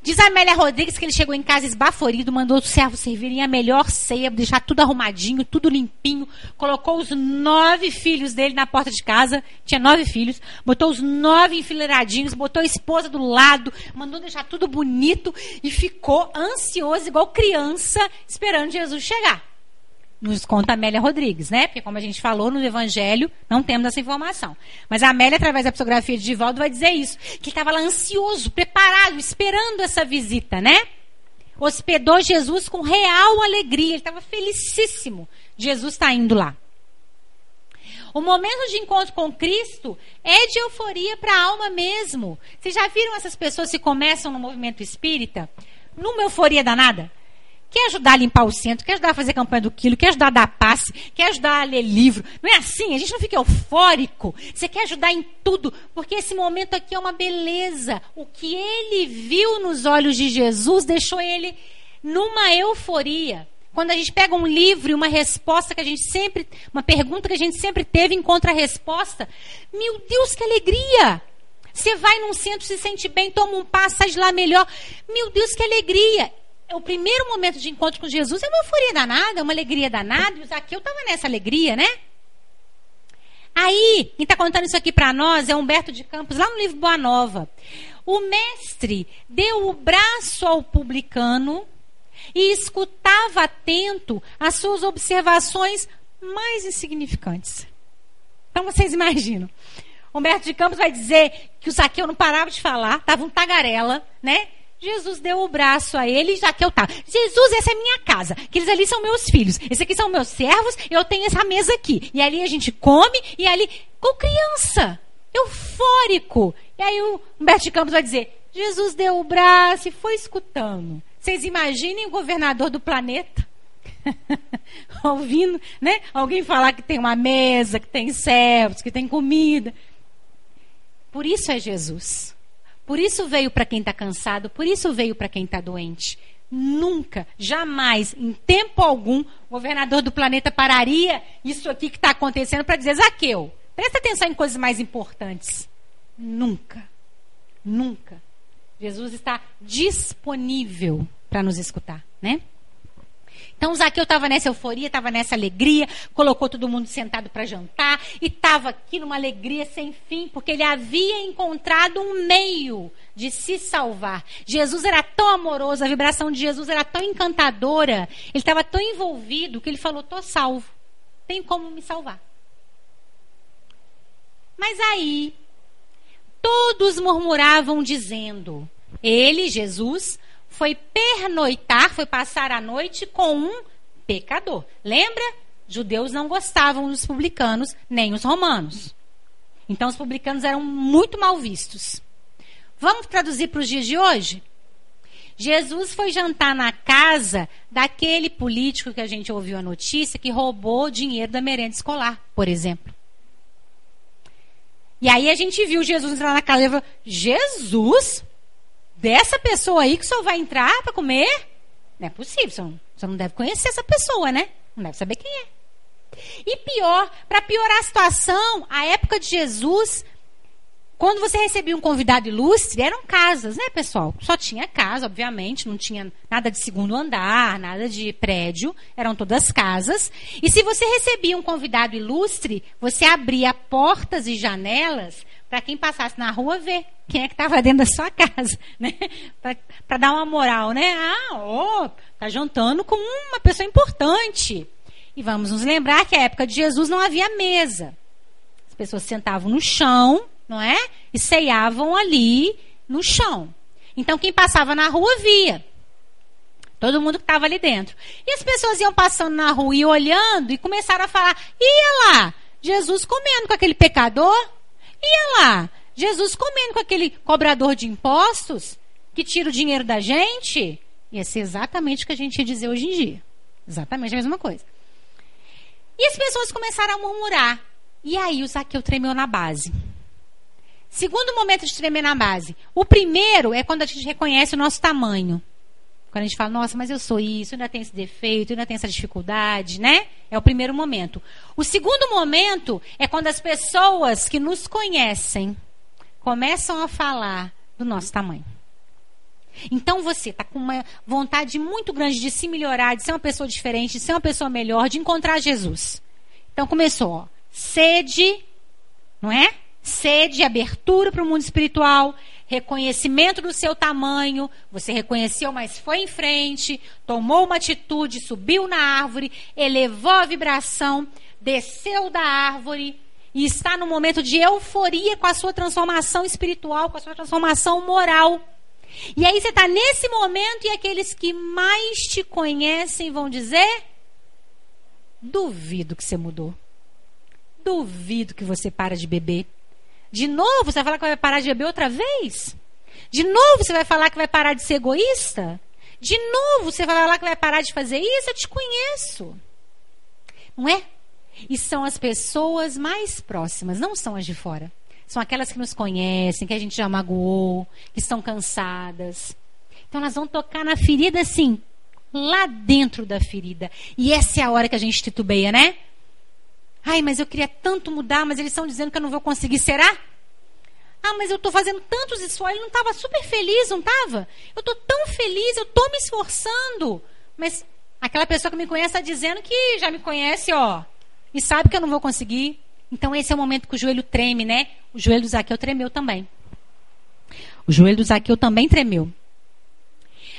Diz a Amélia Rodrigues que ele chegou em casa esbaforido, mandou os servos servirem a melhor ceia, deixar tudo arrumadinho, tudo limpinho, colocou os nove filhos dele na porta de casa, tinha nove filhos, botou os nove enfileiradinhos, botou a esposa do lado, mandou deixar tudo bonito e ficou ansioso, igual criança, esperando Jesus chegar nos conta Amélia Rodrigues, né? Porque, como a gente falou no Evangelho, não temos essa informação. Mas a Amélia, através da psicografia de Divaldo, vai dizer isso: que ele estava lá ansioso, preparado, esperando essa visita, né? Hospedou Jesus com real alegria, ele estava felicíssimo. Jesus está indo lá. O momento de encontro com Cristo é de euforia para a alma mesmo. Vocês já viram essas pessoas que começam no movimento espírita? Numa euforia danada? Quer ajudar a limpar o centro, quer ajudar a fazer campanha do quilo, quer ajudar a dar passe, quer ajudar a ler livro. Não é assim, a gente não fica eufórico. Você quer ajudar em tudo, porque esse momento aqui é uma beleza. O que ele viu nos olhos de Jesus deixou ele numa euforia. Quando a gente pega um livro e uma resposta que a gente sempre, uma pergunta que a gente sempre teve, encontra a resposta, meu Deus, que alegria! Você vai num centro, se sente bem, toma um passo, sai de lá melhor. Meu Deus, que alegria! O primeiro momento de encontro com Jesus é uma euforia danada, uma alegria danada, e o Zaqueu estava nessa alegria, né? Aí, quem está contando isso aqui para nós é Humberto de Campos, lá no livro Boa Nova. O mestre deu o braço ao publicano e escutava atento as suas observações mais insignificantes. Então vocês imaginam. Humberto de Campos vai dizer que o Zaqueu não parava de falar, estava um tagarela, né? Jesus deu o braço a ele, já que eu tava. Jesus, essa é minha casa. Aqueles ali são meus filhos. Esses aqui são meus servos. Eu tenho essa mesa aqui. E ali a gente come. E ali, com criança, eufórico. E aí o Humberto de Campos vai dizer: Jesus deu o braço e foi escutando. Vocês imaginem o governador do planeta [laughs] ouvindo, né? Alguém falar que tem uma mesa, que tem servos, que tem comida. Por isso é Jesus. Por isso veio para quem está cansado, por isso veio para quem está doente. Nunca, jamais, em tempo algum, o governador do planeta pararia isso aqui que está acontecendo para dizer: Zaqueu, presta atenção em coisas mais importantes. Nunca, nunca. Jesus está disponível para nos escutar, né? Então Zaqueu estava nessa euforia, estava nessa alegria, colocou todo mundo sentado para jantar e estava aqui numa alegria sem fim, porque ele havia encontrado um meio de se salvar. Jesus era tão amoroso, a vibração de Jesus era tão encantadora, ele estava tão envolvido que ele falou: "Tô salvo. Tem como me salvar". Mas aí todos murmuravam dizendo: Ele, Jesus, foi pernoitar, foi passar a noite com um pecador. Lembra? Judeus não gostavam dos publicanos, nem os romanos. Então os publicanos eram muito mal vistos. Vamos traduzir para os dias de hoje? Jesus foi jantar na casa daquele político que a gente ouviu a notícia que roubou dinheiro da merenda escolar, por exemplo. E aí a gente viu Jesus entrar na casa e falou: Jesus? Dessa pessoa aí que só vai entrar para comer? Não é possível. Você não, você não deve conhecer essa pessoa, né? Não deve saber quem é. E pior, para piorar a situação, a época de Jesus, quando você recebia um convidado ilustre, eram casas, né, pessoal? Só tinha casa, obviamente, não tinha nada de segundo andar, nada de prédio, eram todas casas. E se você recebia um convidado ilustre, você abria portas e janelas para quem passasse na rua ver quem é que estava dentro da sua casa, [laughs] né? Para dar uma moral, né? Ah, ó, oh, tá jantando com uma pessoa importante. E vamos nos lembrar que na época de Jesus não havia mesa. As pessoas sentavam no chão, não é? E ceiavam ali no chão. Então quem passava na rua via. Todo mundo que estava ali dentro. E as pessoas iam passando na rua e olhando e começaram a falar: ia lá, Jesus comendo com aquele pecador. Ia lá, Jesus comendo com aquele cobrador de impostos que tira o dinheiro da gente. Ia ser exatamente o que a gente ia dizer hoje em dia. Exatamente a mesma coisa. E as pessoas começaram a murmurar. E aí o Zaqueu tremeu na base. Segundo momento de tremer na base. O primeiro é quando a gente reconhece o nosso tamanho. Quando a gente fala, nossa, mas eu sou isso, ainda tenho esse defeito, ainda tenho essa dificuldade, né? É o primeiro momento. O segundo momento é quando as pessoas que nos conhecem começam a falar do nosso tamanho. Então você está com uma vontade muito grande de se melhorar, de ser uma pessoa diferente, de ser uma pessoa melhor, de encontrar Jesus. Então começou, ó, sede, não é? Sede, abertura para o mundo espiritual, reconhecimento do seu tamanho, você reconheceu, mas foi em frente, tomou uma atitude, subiu na árvore, elevou a vibração, desceu da árvore e está no momento de euforia com a sua transformação espiritual, com a sua transformação moral. E aí você está nesse momento e aqueles que mais te conhecem vão dizer: duvido que você mudou. Duvido que você para de beber. De novo, você vai falar que vai parar de beber outra vez? De novo, você vai falar que vai parar de ser egoísta? De novo, você vai falar que vai parar de fazer isso? Eu te conheço. Não é? E são as pessoas mais próximas, não são as de fora. São aquelas que nos conhecem, que a gente já magoou, que estão cansadas. Então elas vão tocar na ferida assim, lá dentro da ferida. E essa é a hora que a gente titubeia, né? Ai, mas eu queria tanto mudar, mas eles estão dizendo que eu não vou conseguir. Será? Ah, mas eu estou fazendo tantos esforços. Ele não estava super feliz, não estava? Eu estou tão feliz, eu estou me esforçando. Mas aquela pessoa que me conhece está dizendo que já me conhece, ó, e sabe que eu não vou conseguir. Então esse é o momento que o joelho treme, né? O joelho do Zaqueu tremeu também. O joelho do Zaqueu também tremeu.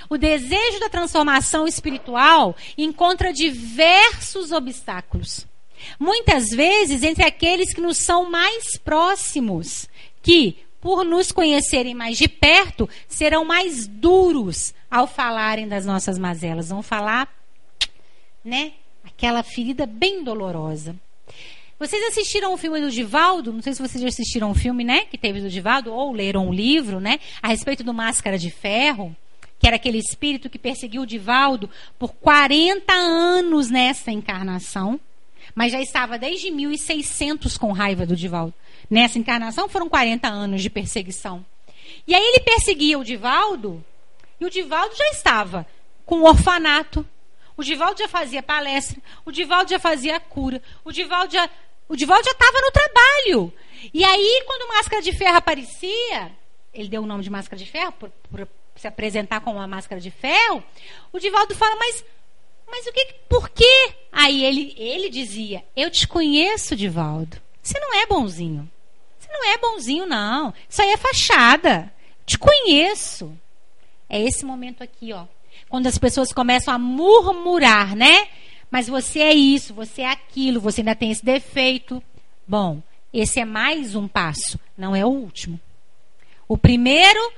O desejo da transformação espiritual encontra diversos obstáculos. Muitas vezes entre aqueles que nos são mais próximos, que, por nos conhecerem mais de perto, serão mais duros ao falarem das nossas mazelas. Vão falar, né? Aquela ferida bem dolorosa. Vocês assistiram o filme do Divaldo? Não sei se vocês já assistiram o filme, né? Que teve do Divaldo, ou leram um livro, né? A respeito do Máscara de Ferro, que era aquele espírito que perseguiu o Divaldo por 40 anos nessa encarnação, mas já estava desde 1600 com raiva do Divaldo. Nessa encarnação foram 40 anos de perseguição. E aí ele perseguia o Divaldo, e o Divaldo já estava com o orfanato. O Divaldo já fazia palestra, o Divaldo já fazia cura, o Divaldo já o Divaldo já estava no trabalho. E aí, quando Máscara de Ferro aparecia, ele deu o nome de Máscara de Ferro por, por se apresentar com uma máscara de ferro. O Divaldo fala, mas, mas o que, por quê? Aí ele, ele dizia, eu te conheço, Divaldo. Você não é bonzinho. Você não é bonzinho, não. Isso aí é fachada. Te conheço. É esse momento aqui, ó. Quando as pessoas começam a murmurar, né? Mas você é isso, você é aquilo, você ainda tem esse defeito. Bom, esse é mais um passo, não é o último. O primeiro,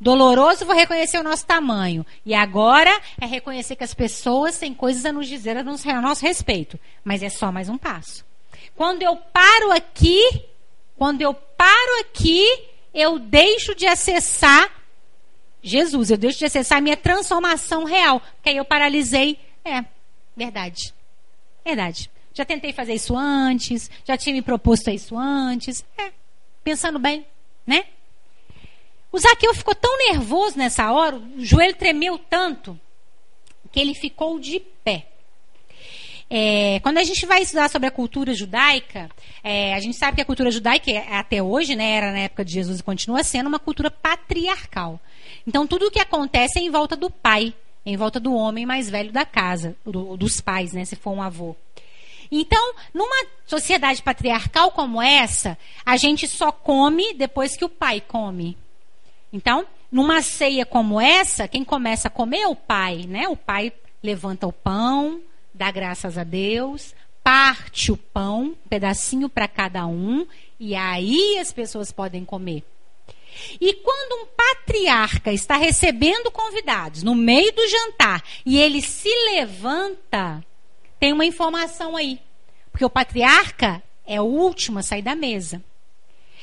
doloroso, vou reconhecer o nosso tamanho. E agora é reconhecer que as pessoas têm coisas a nos dizer a nosso, a nosso respeito. Mas é só mais um passo. Quando eu paro aqui, quando eu paro aqui, eu deixo de acessar Jesus, eu deixo de acessar a minha transformação real. Porque aí eu paralisei. É, Verdade. Verdade. Já tentei fazer isso antes, já tinha me proposto isso antes. É, pensando bem, né? O Zaqueu ficou tão nervoso nessa hora, o joelho tremeu tanto, que ele ficou de pé. É, quando a gente vai estudar sobre a cultura judaica, é, a gente sabe que a cultura judaica, é, até hoje, né, era na época de Jesus e continua sendo uma cultura patriarcal. Então, tudo o que acontece é em volta do pai em volta do homem mais velho da casa, do, dos pais, né, se for um avô. Então, numa sociedade patriarcal como essa, a gente só come depois que o pai come. Então, numa ceia como essa, quem começa a comer é o pai, né? O pai levanta o pão, dá graças a Deus, parte o pão, um pedacinho para cada um, e aí as pessoas podem comer. E quando um patriarca está recebendo convidados no meio do jantar e ele se levanta, tem uma informação aí. Porque o patriarca é o último a sair da mesa.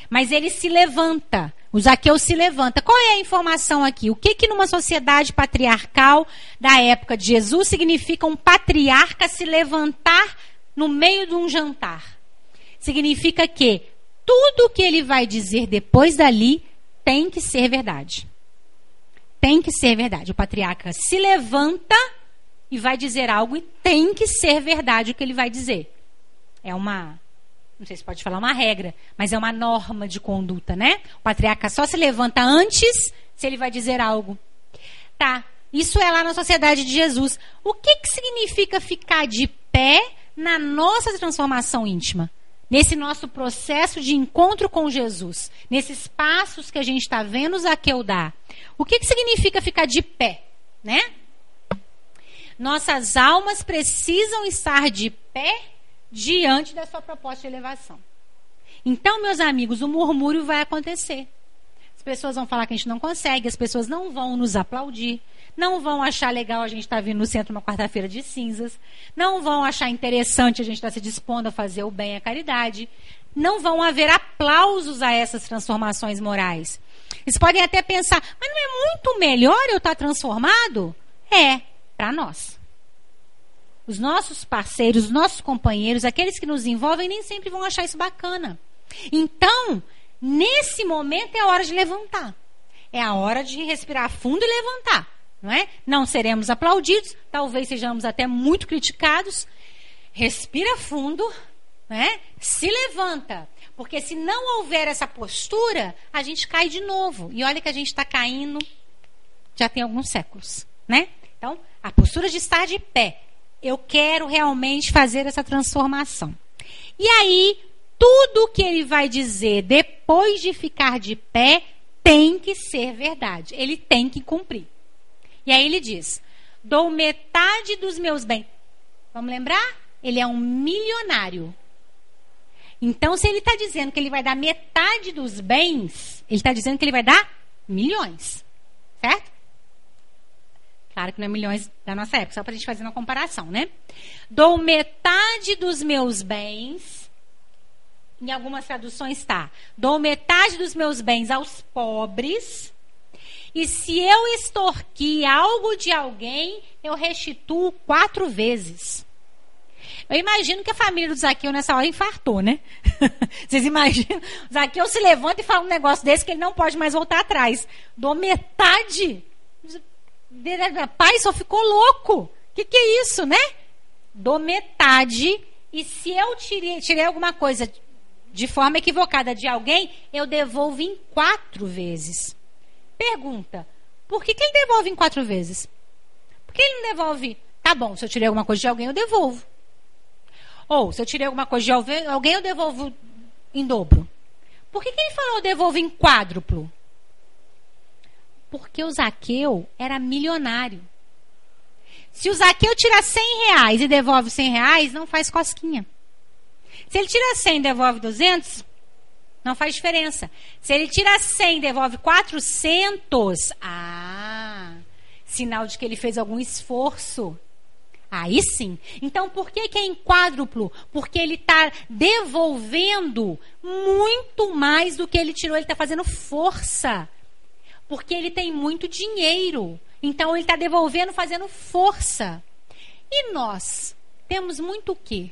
Mas ele se levanta. O Zaqueu se levanta. Qual é a informação aqui? O que, que numa sociedade patriarcal da época de Jesus significa um patriarca se levantar no meio de um jantar? Significa que tudo o que ele vai dizer depois dali tem que ser verdade. Tem que ser verdade. O patriarca se levanta e vai dizer algo e tem que ser verdade o que ele vai dizer. É uma, não sei se pode falar uma regra, mas é uma norma de conduta, né? O patriarca só se levanta antes se ele vai dizer algo. Tá, isso é lá na sociedade de Jesus. O que, que significa ficar de pé na nossa transformação íntima? nesse nosso processo de encontro com Jesus, nesses passos que a gente está vendo Zaqueu dar. O que, que significa ficar de pé, né? Nossas almas precisam estar de pé diante da sua proposta de elevação. Então, meus amigos, o murmúrio vai acontecer. As pessoas vão falar que a gente não consegue, as pessoas não vão nos aplaudir, não vão achar legal a gente estar tá vindo no centro uma quarta-feira de cinzas, não vão achar interessante a gente estar tá se dispondo a fazer o bem à caridade, não vão haver aplausos a essas transformações morais. Eles podem até pensar, mas não é muito melhor eu estar tá transformado? É, para nós. Os nossos parceiros, os nossos companheiros, aqueles que nos envolvem, nem sempre vão achar isso bacana. Então, nesse momento é a hora de levantar. É a hora de respirar fundo e levantar não é? Não seremos aplaudidos, talvez sejamos até muito criticados. Respira fundo, né? Se levanta, Porque se não houver essa postura, a gente cai de novo. E olha que a gente está caindo já tem alguns séculos, né? Então, a postura de estar de pé. Eu quero realmente fazer essa transformação. E aí, tudo que ele vai dizer depois de ficar de pé tem que ser verdade. Ele tem que cumprir. E aí ele diz: dou metade dos meus bens. Vamos lembrar? Ele é um milionário. Então, se ele está dizendo que ele vai dar metade dos bens, ele está dizendo que ele vai dar milhões. Certo? Claro que não é milhões da nossa época, só para a gente fazer uma comparação, né? Dou metade dos meus bens. Em algumas traduções está: dou metade dos meus bens aos pobres. E se eu extorquir algo de alguém, eu restituo quatro vezes. Eu imagino que a família do Zaqueu nessa hora infartou, né? [laughs] Vocês imaginam? Zaqueu se levanta e fala um negócio desse que ele não pode mais voltar atrás. Dou metade. Pai, só ficou louco. O que, que é isso, né? Dou metade. E se eu tirei, tirei alguma coisa de forma equivocada de alguém, eu devolvo em quatro vezes. Pergunta: por que, que ele devolve em quatro vezes? Por que ele não devolve? Tá bom, se eu tirei alguma coisa de alguém, eu devolvo. Ou, se eu tirei alguma coisa de alguém, eu devolvo em dobro. Por que, que ele falou eu devolvo em quádruplo? Porque o Zaqueu era milionário. Se o Zaqueu tira 100 reais e devolve 100 reais, não faz cosquinha. Se ele tira 100 e devolve 200, não faz diferença. Se ele tira 100 e devolve 400, ah, sinal de que ele fez algum esforço. Aí sim. Então, por que, que é em quádruplo? Porque ele está devolvendo muito mais do que ele tirou. Ele está fazendo força. Porque ele tem muito dinheiro. Então, ele está devolvendo fazendo força. E nós? Temos muito o quê?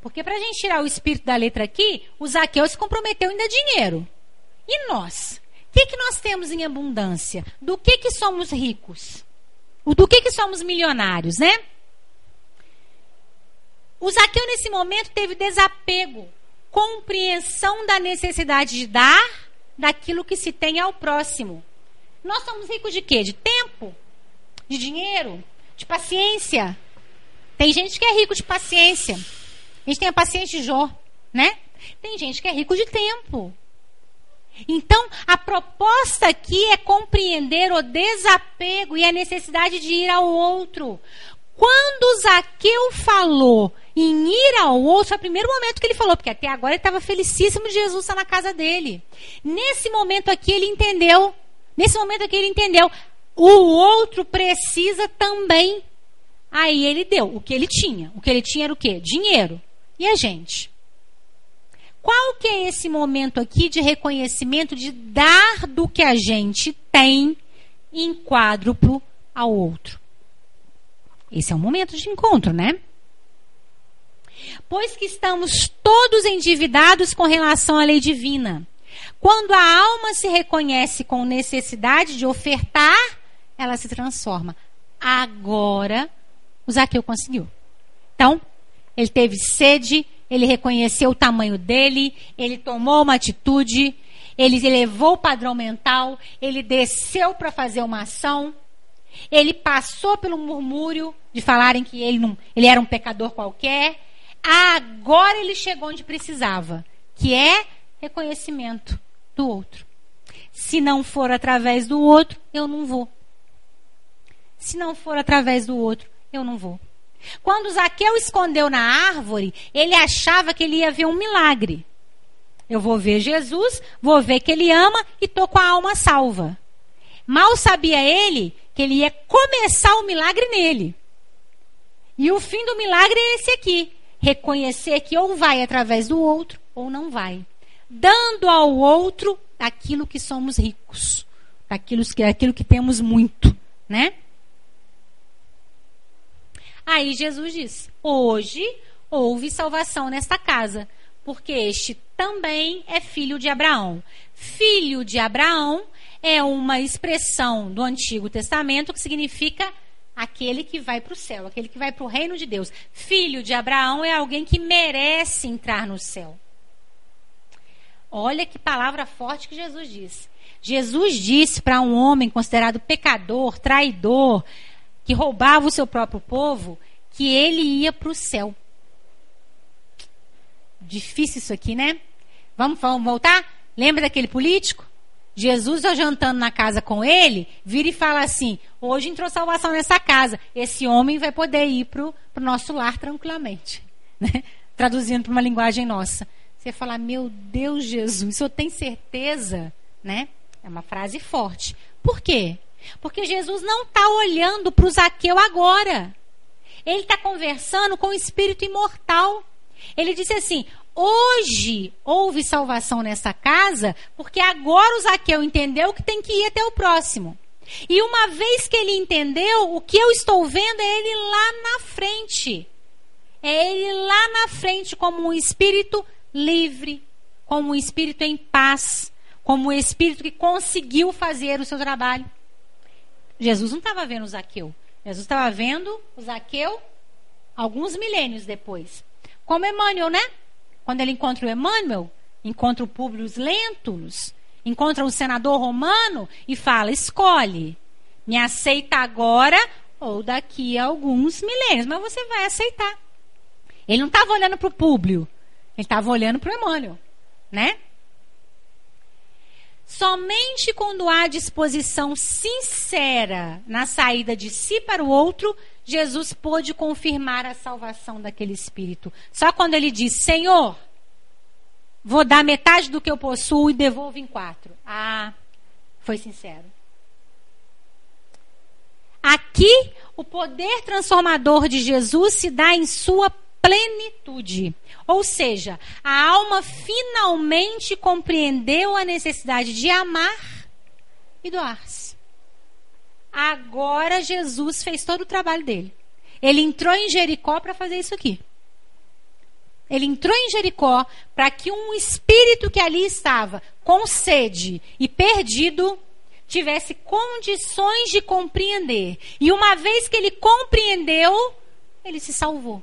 Porque para a gente tirar o espírito da letra aqui, o Zaqueu se comprometeu em dar dinheiro. E nós? O que, que nós temos em abundância? Do que, que somos ricos? do que, que somos milionários, né? O Zaqueu, nesse momento, teve desapego, compreensão da necessidade de dar daquilo que se tem ao próximo. Nós somos ricos de quê? De tempo? De dinheiro? De paciência? Tem gente que é rico de paciência. A gente tem a paciência de Jó, né? Tem gente que é rico de tempo. Então, a proposta aqui é compreender o desapego e a necessidade de ir ao outro. Quando Zaqueu falou em ir ao outro, foi o primeiro momento que ele falou, porque até agora ele estava felicíssimo de Jesus estar na casa dele. Nesse momento aqui ele entendeu, nesse momento aqui ele entendeu, o outro precisa também. Aí ele deu o que ele tinha. O que ele tinha era o quê? Dinheiro. E a gente? Qual que é esse momento aqui de reconhecimento, de dar do que a gente tem em quádruplo ao outro? Esse é o momento de encontro, né? Pois que estamos todos endividados com relação à lei divina. Quando a alma se reconhece com necessidade de ofertar, ela se transforma. Agora, o Zaqueu conseguiu. Então, ele teve sede, ele reconheceu o tamanho dele, ele tomou uma atitude, ele elevou o padrão mental, ele desceu para fazer uma ação, ele passou pelo murmúrio de falarem que ele, não, ele era um pecador qualquer. Agora ele chegou onde precisava, que é reconhecimento do outro. Se não for através do outro, eu não vou. Se não for através do outro, eu não vou. Quando Zaqueu escondeu na árvore, ele achava que ele ia ver um milagre. Eu vou ver Jesus, vou ver que ele ama e estou com a alma salva. Mal sabia ele que ele ia começar o milagre nele. E o fim do milagre é esse aqui: reconhecer que ou vai através do outro ou não vai. Dando ao outro aquilo que somos ricos, aquilo que, aquilo que temos muito, né? Aí Jesus diz: Hoje houve salvação nesta casa, porque este também é filho de Abraão. Filho de Abraão é uma expressão do Antigo Testamento que significa aquele que vai para o céu, aquele que vai para o reino de Deus. Filho de Abraão é alguém que merece entrar no céu. Olha que palavra forte que Jesus disse. Jesus disse para um homem considerado pecador, traidor, que roubava o seu próprio povo, que ele ia para o céu. Difícil isso aqui, né? Vamos, vamos voltar? Lembra daquele político? Jesus, eu jantando na casa com ele, vira e fala assim: hoje entrou salvação nessa casa. Esse homem vai poder ir para o nosso lar tranquilamente. [laughs] Né? Traduzindo para uma linguagem nossa. Você fala, meu Deus, Jesus, eu tenho certeza, né? É uma frase forte. Por quê? Porque Jesus não está olhando para o Zaqueu agora. Ele está conversando com o espírito imortal. Ele disse assim: hoje houve salvação nessa casa, porque agora o Zaqueu entendeu que tem que ir até o próximo. E uma vez que ele entendeu, o que eu estou vendo é ele lá na frente. É ele lá na frente como um espírito livre, como um espírito em paz, como um espírito que conseguiu fazer o seu trabalho. Jesus não estava vendo o Zaqueu. Jesus estava vendo o Zaqueu alguns milênios depois. Como Emmanuel, né? Quando ele encontra o Emmanuel, encontra o Públio Lentulus, encontra o senador romano e fala: escolhe, me aceita agora ou daqui a alguns milênios, mas você vai aceitar. Ele não estava olhando para o Públio, ele estava olhando para o Emmanuel, né? Somente quando há disposição sincera na saída de si para o outro, Jesus pôde confirmar a salvação daquele espírito. Só quando ele diz: Senhor, vou dar metade do que eu possuo e devolvo em quatro. Ah, foi sincero. Aqui, o poder transformador de Jesus se dá em sua plenitude. Ou seja, a alma finalmente compreendeu a necessidade de amar e doar-se. Agora Jesus fez todo o trabalho dele. Ele entrou em Jericó para fazer isso aqui. Ele entrou em Jericó para que um espírito que ali estava com sede e perdido tivesse condições de compreender. E uma vez que ele compreendeu, ele se salvou.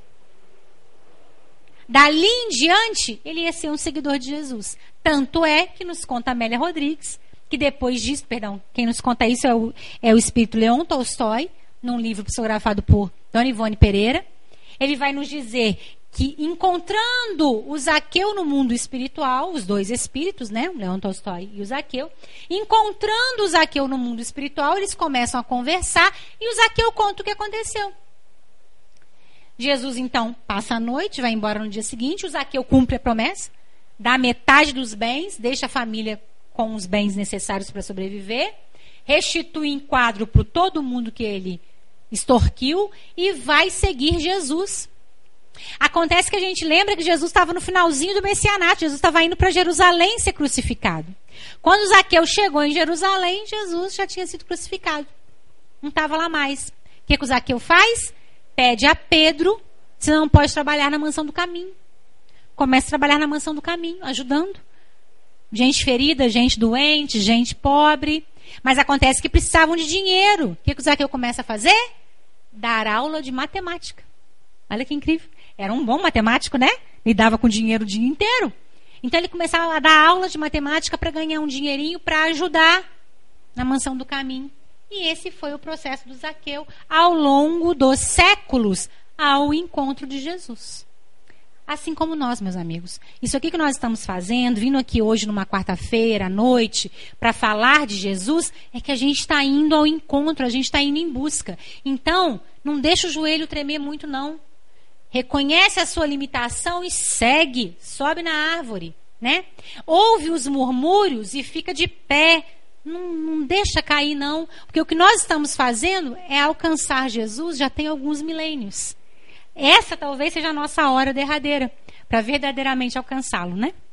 Dali em diante, ele ia ser um seguidor de Jesus. Tanto é que nos conta Amélia Rodrigues, que depois disso, perdão, quem nos conta isso é o, é o espírito Leon Tolstói, num livro psicografado por Dona Ivone Pereira. Ele vai nos dizer que encontrando o Zaqueu no mundo espiritual, os dois espíritos, né, o Leon Tolstói e o Zaqueu, encontrando o Zaqueu no mundo espiritual, eles começam a conversar e o Zaqueu conta o que aconteceu. Jesus então passa a noite, vai embora no dia seguinte. O Zaqueu cumpre a promessa, dá metade dos bens, deixa a família com os bens necessários para sobreviver, restitui em quadro para todo mundo que ele extorquiu e vai seguir Jesus. Acontece que a gente lembra que Jesus estava no finalzinho do messianato, Jesus estava indo para Jerusalém ser crucificado. Quando Zaqueu chegou em Jerusalém, Jesus já tinha sido crucificado. Não estava lá mais. O que, que o Zaqueu faz? Pede a Pedro se não pode trabalhar na mansão do caminho. Começa a trabalhar na mansão do caminho, ajudando. Gente ferida, gente doente, gente pobre. Mas acontece que precisavam de dinheiro. O que, o Zaqueu começa a fazer? Dar aula de matemática. Olha que incrível. Era um bom matemático, né? Lidava com dinheiro o dia inteiro. Então ele começava a dar aula de matemática para ganhar um dinheirinho para ajudar na mansão do caminho. E esse foi o processo do Zaqueu ao longo dos séculos ao encontro de Jesus. Assim como nós, meus amigos. Isso aqui que nós estamos fazendo, vindo aqui hoje numa quarta-feira à noite, para falar de Jesus, é que a gente está indo ao encontro, a gente está indo em busca. Então, não deixa o joelho tremer muito, não. Reconhece a sua limitação e segue, sobe na árvore, né? Ouve os murmúrios e fica de pé, não, não deixa cair, não. Porque o que nós estamos fazendo é alcançar Jesus já tem alguns milênios. Essa talvez seja a nossa hora derradeira para verdadeiramente alcançá-lo, né?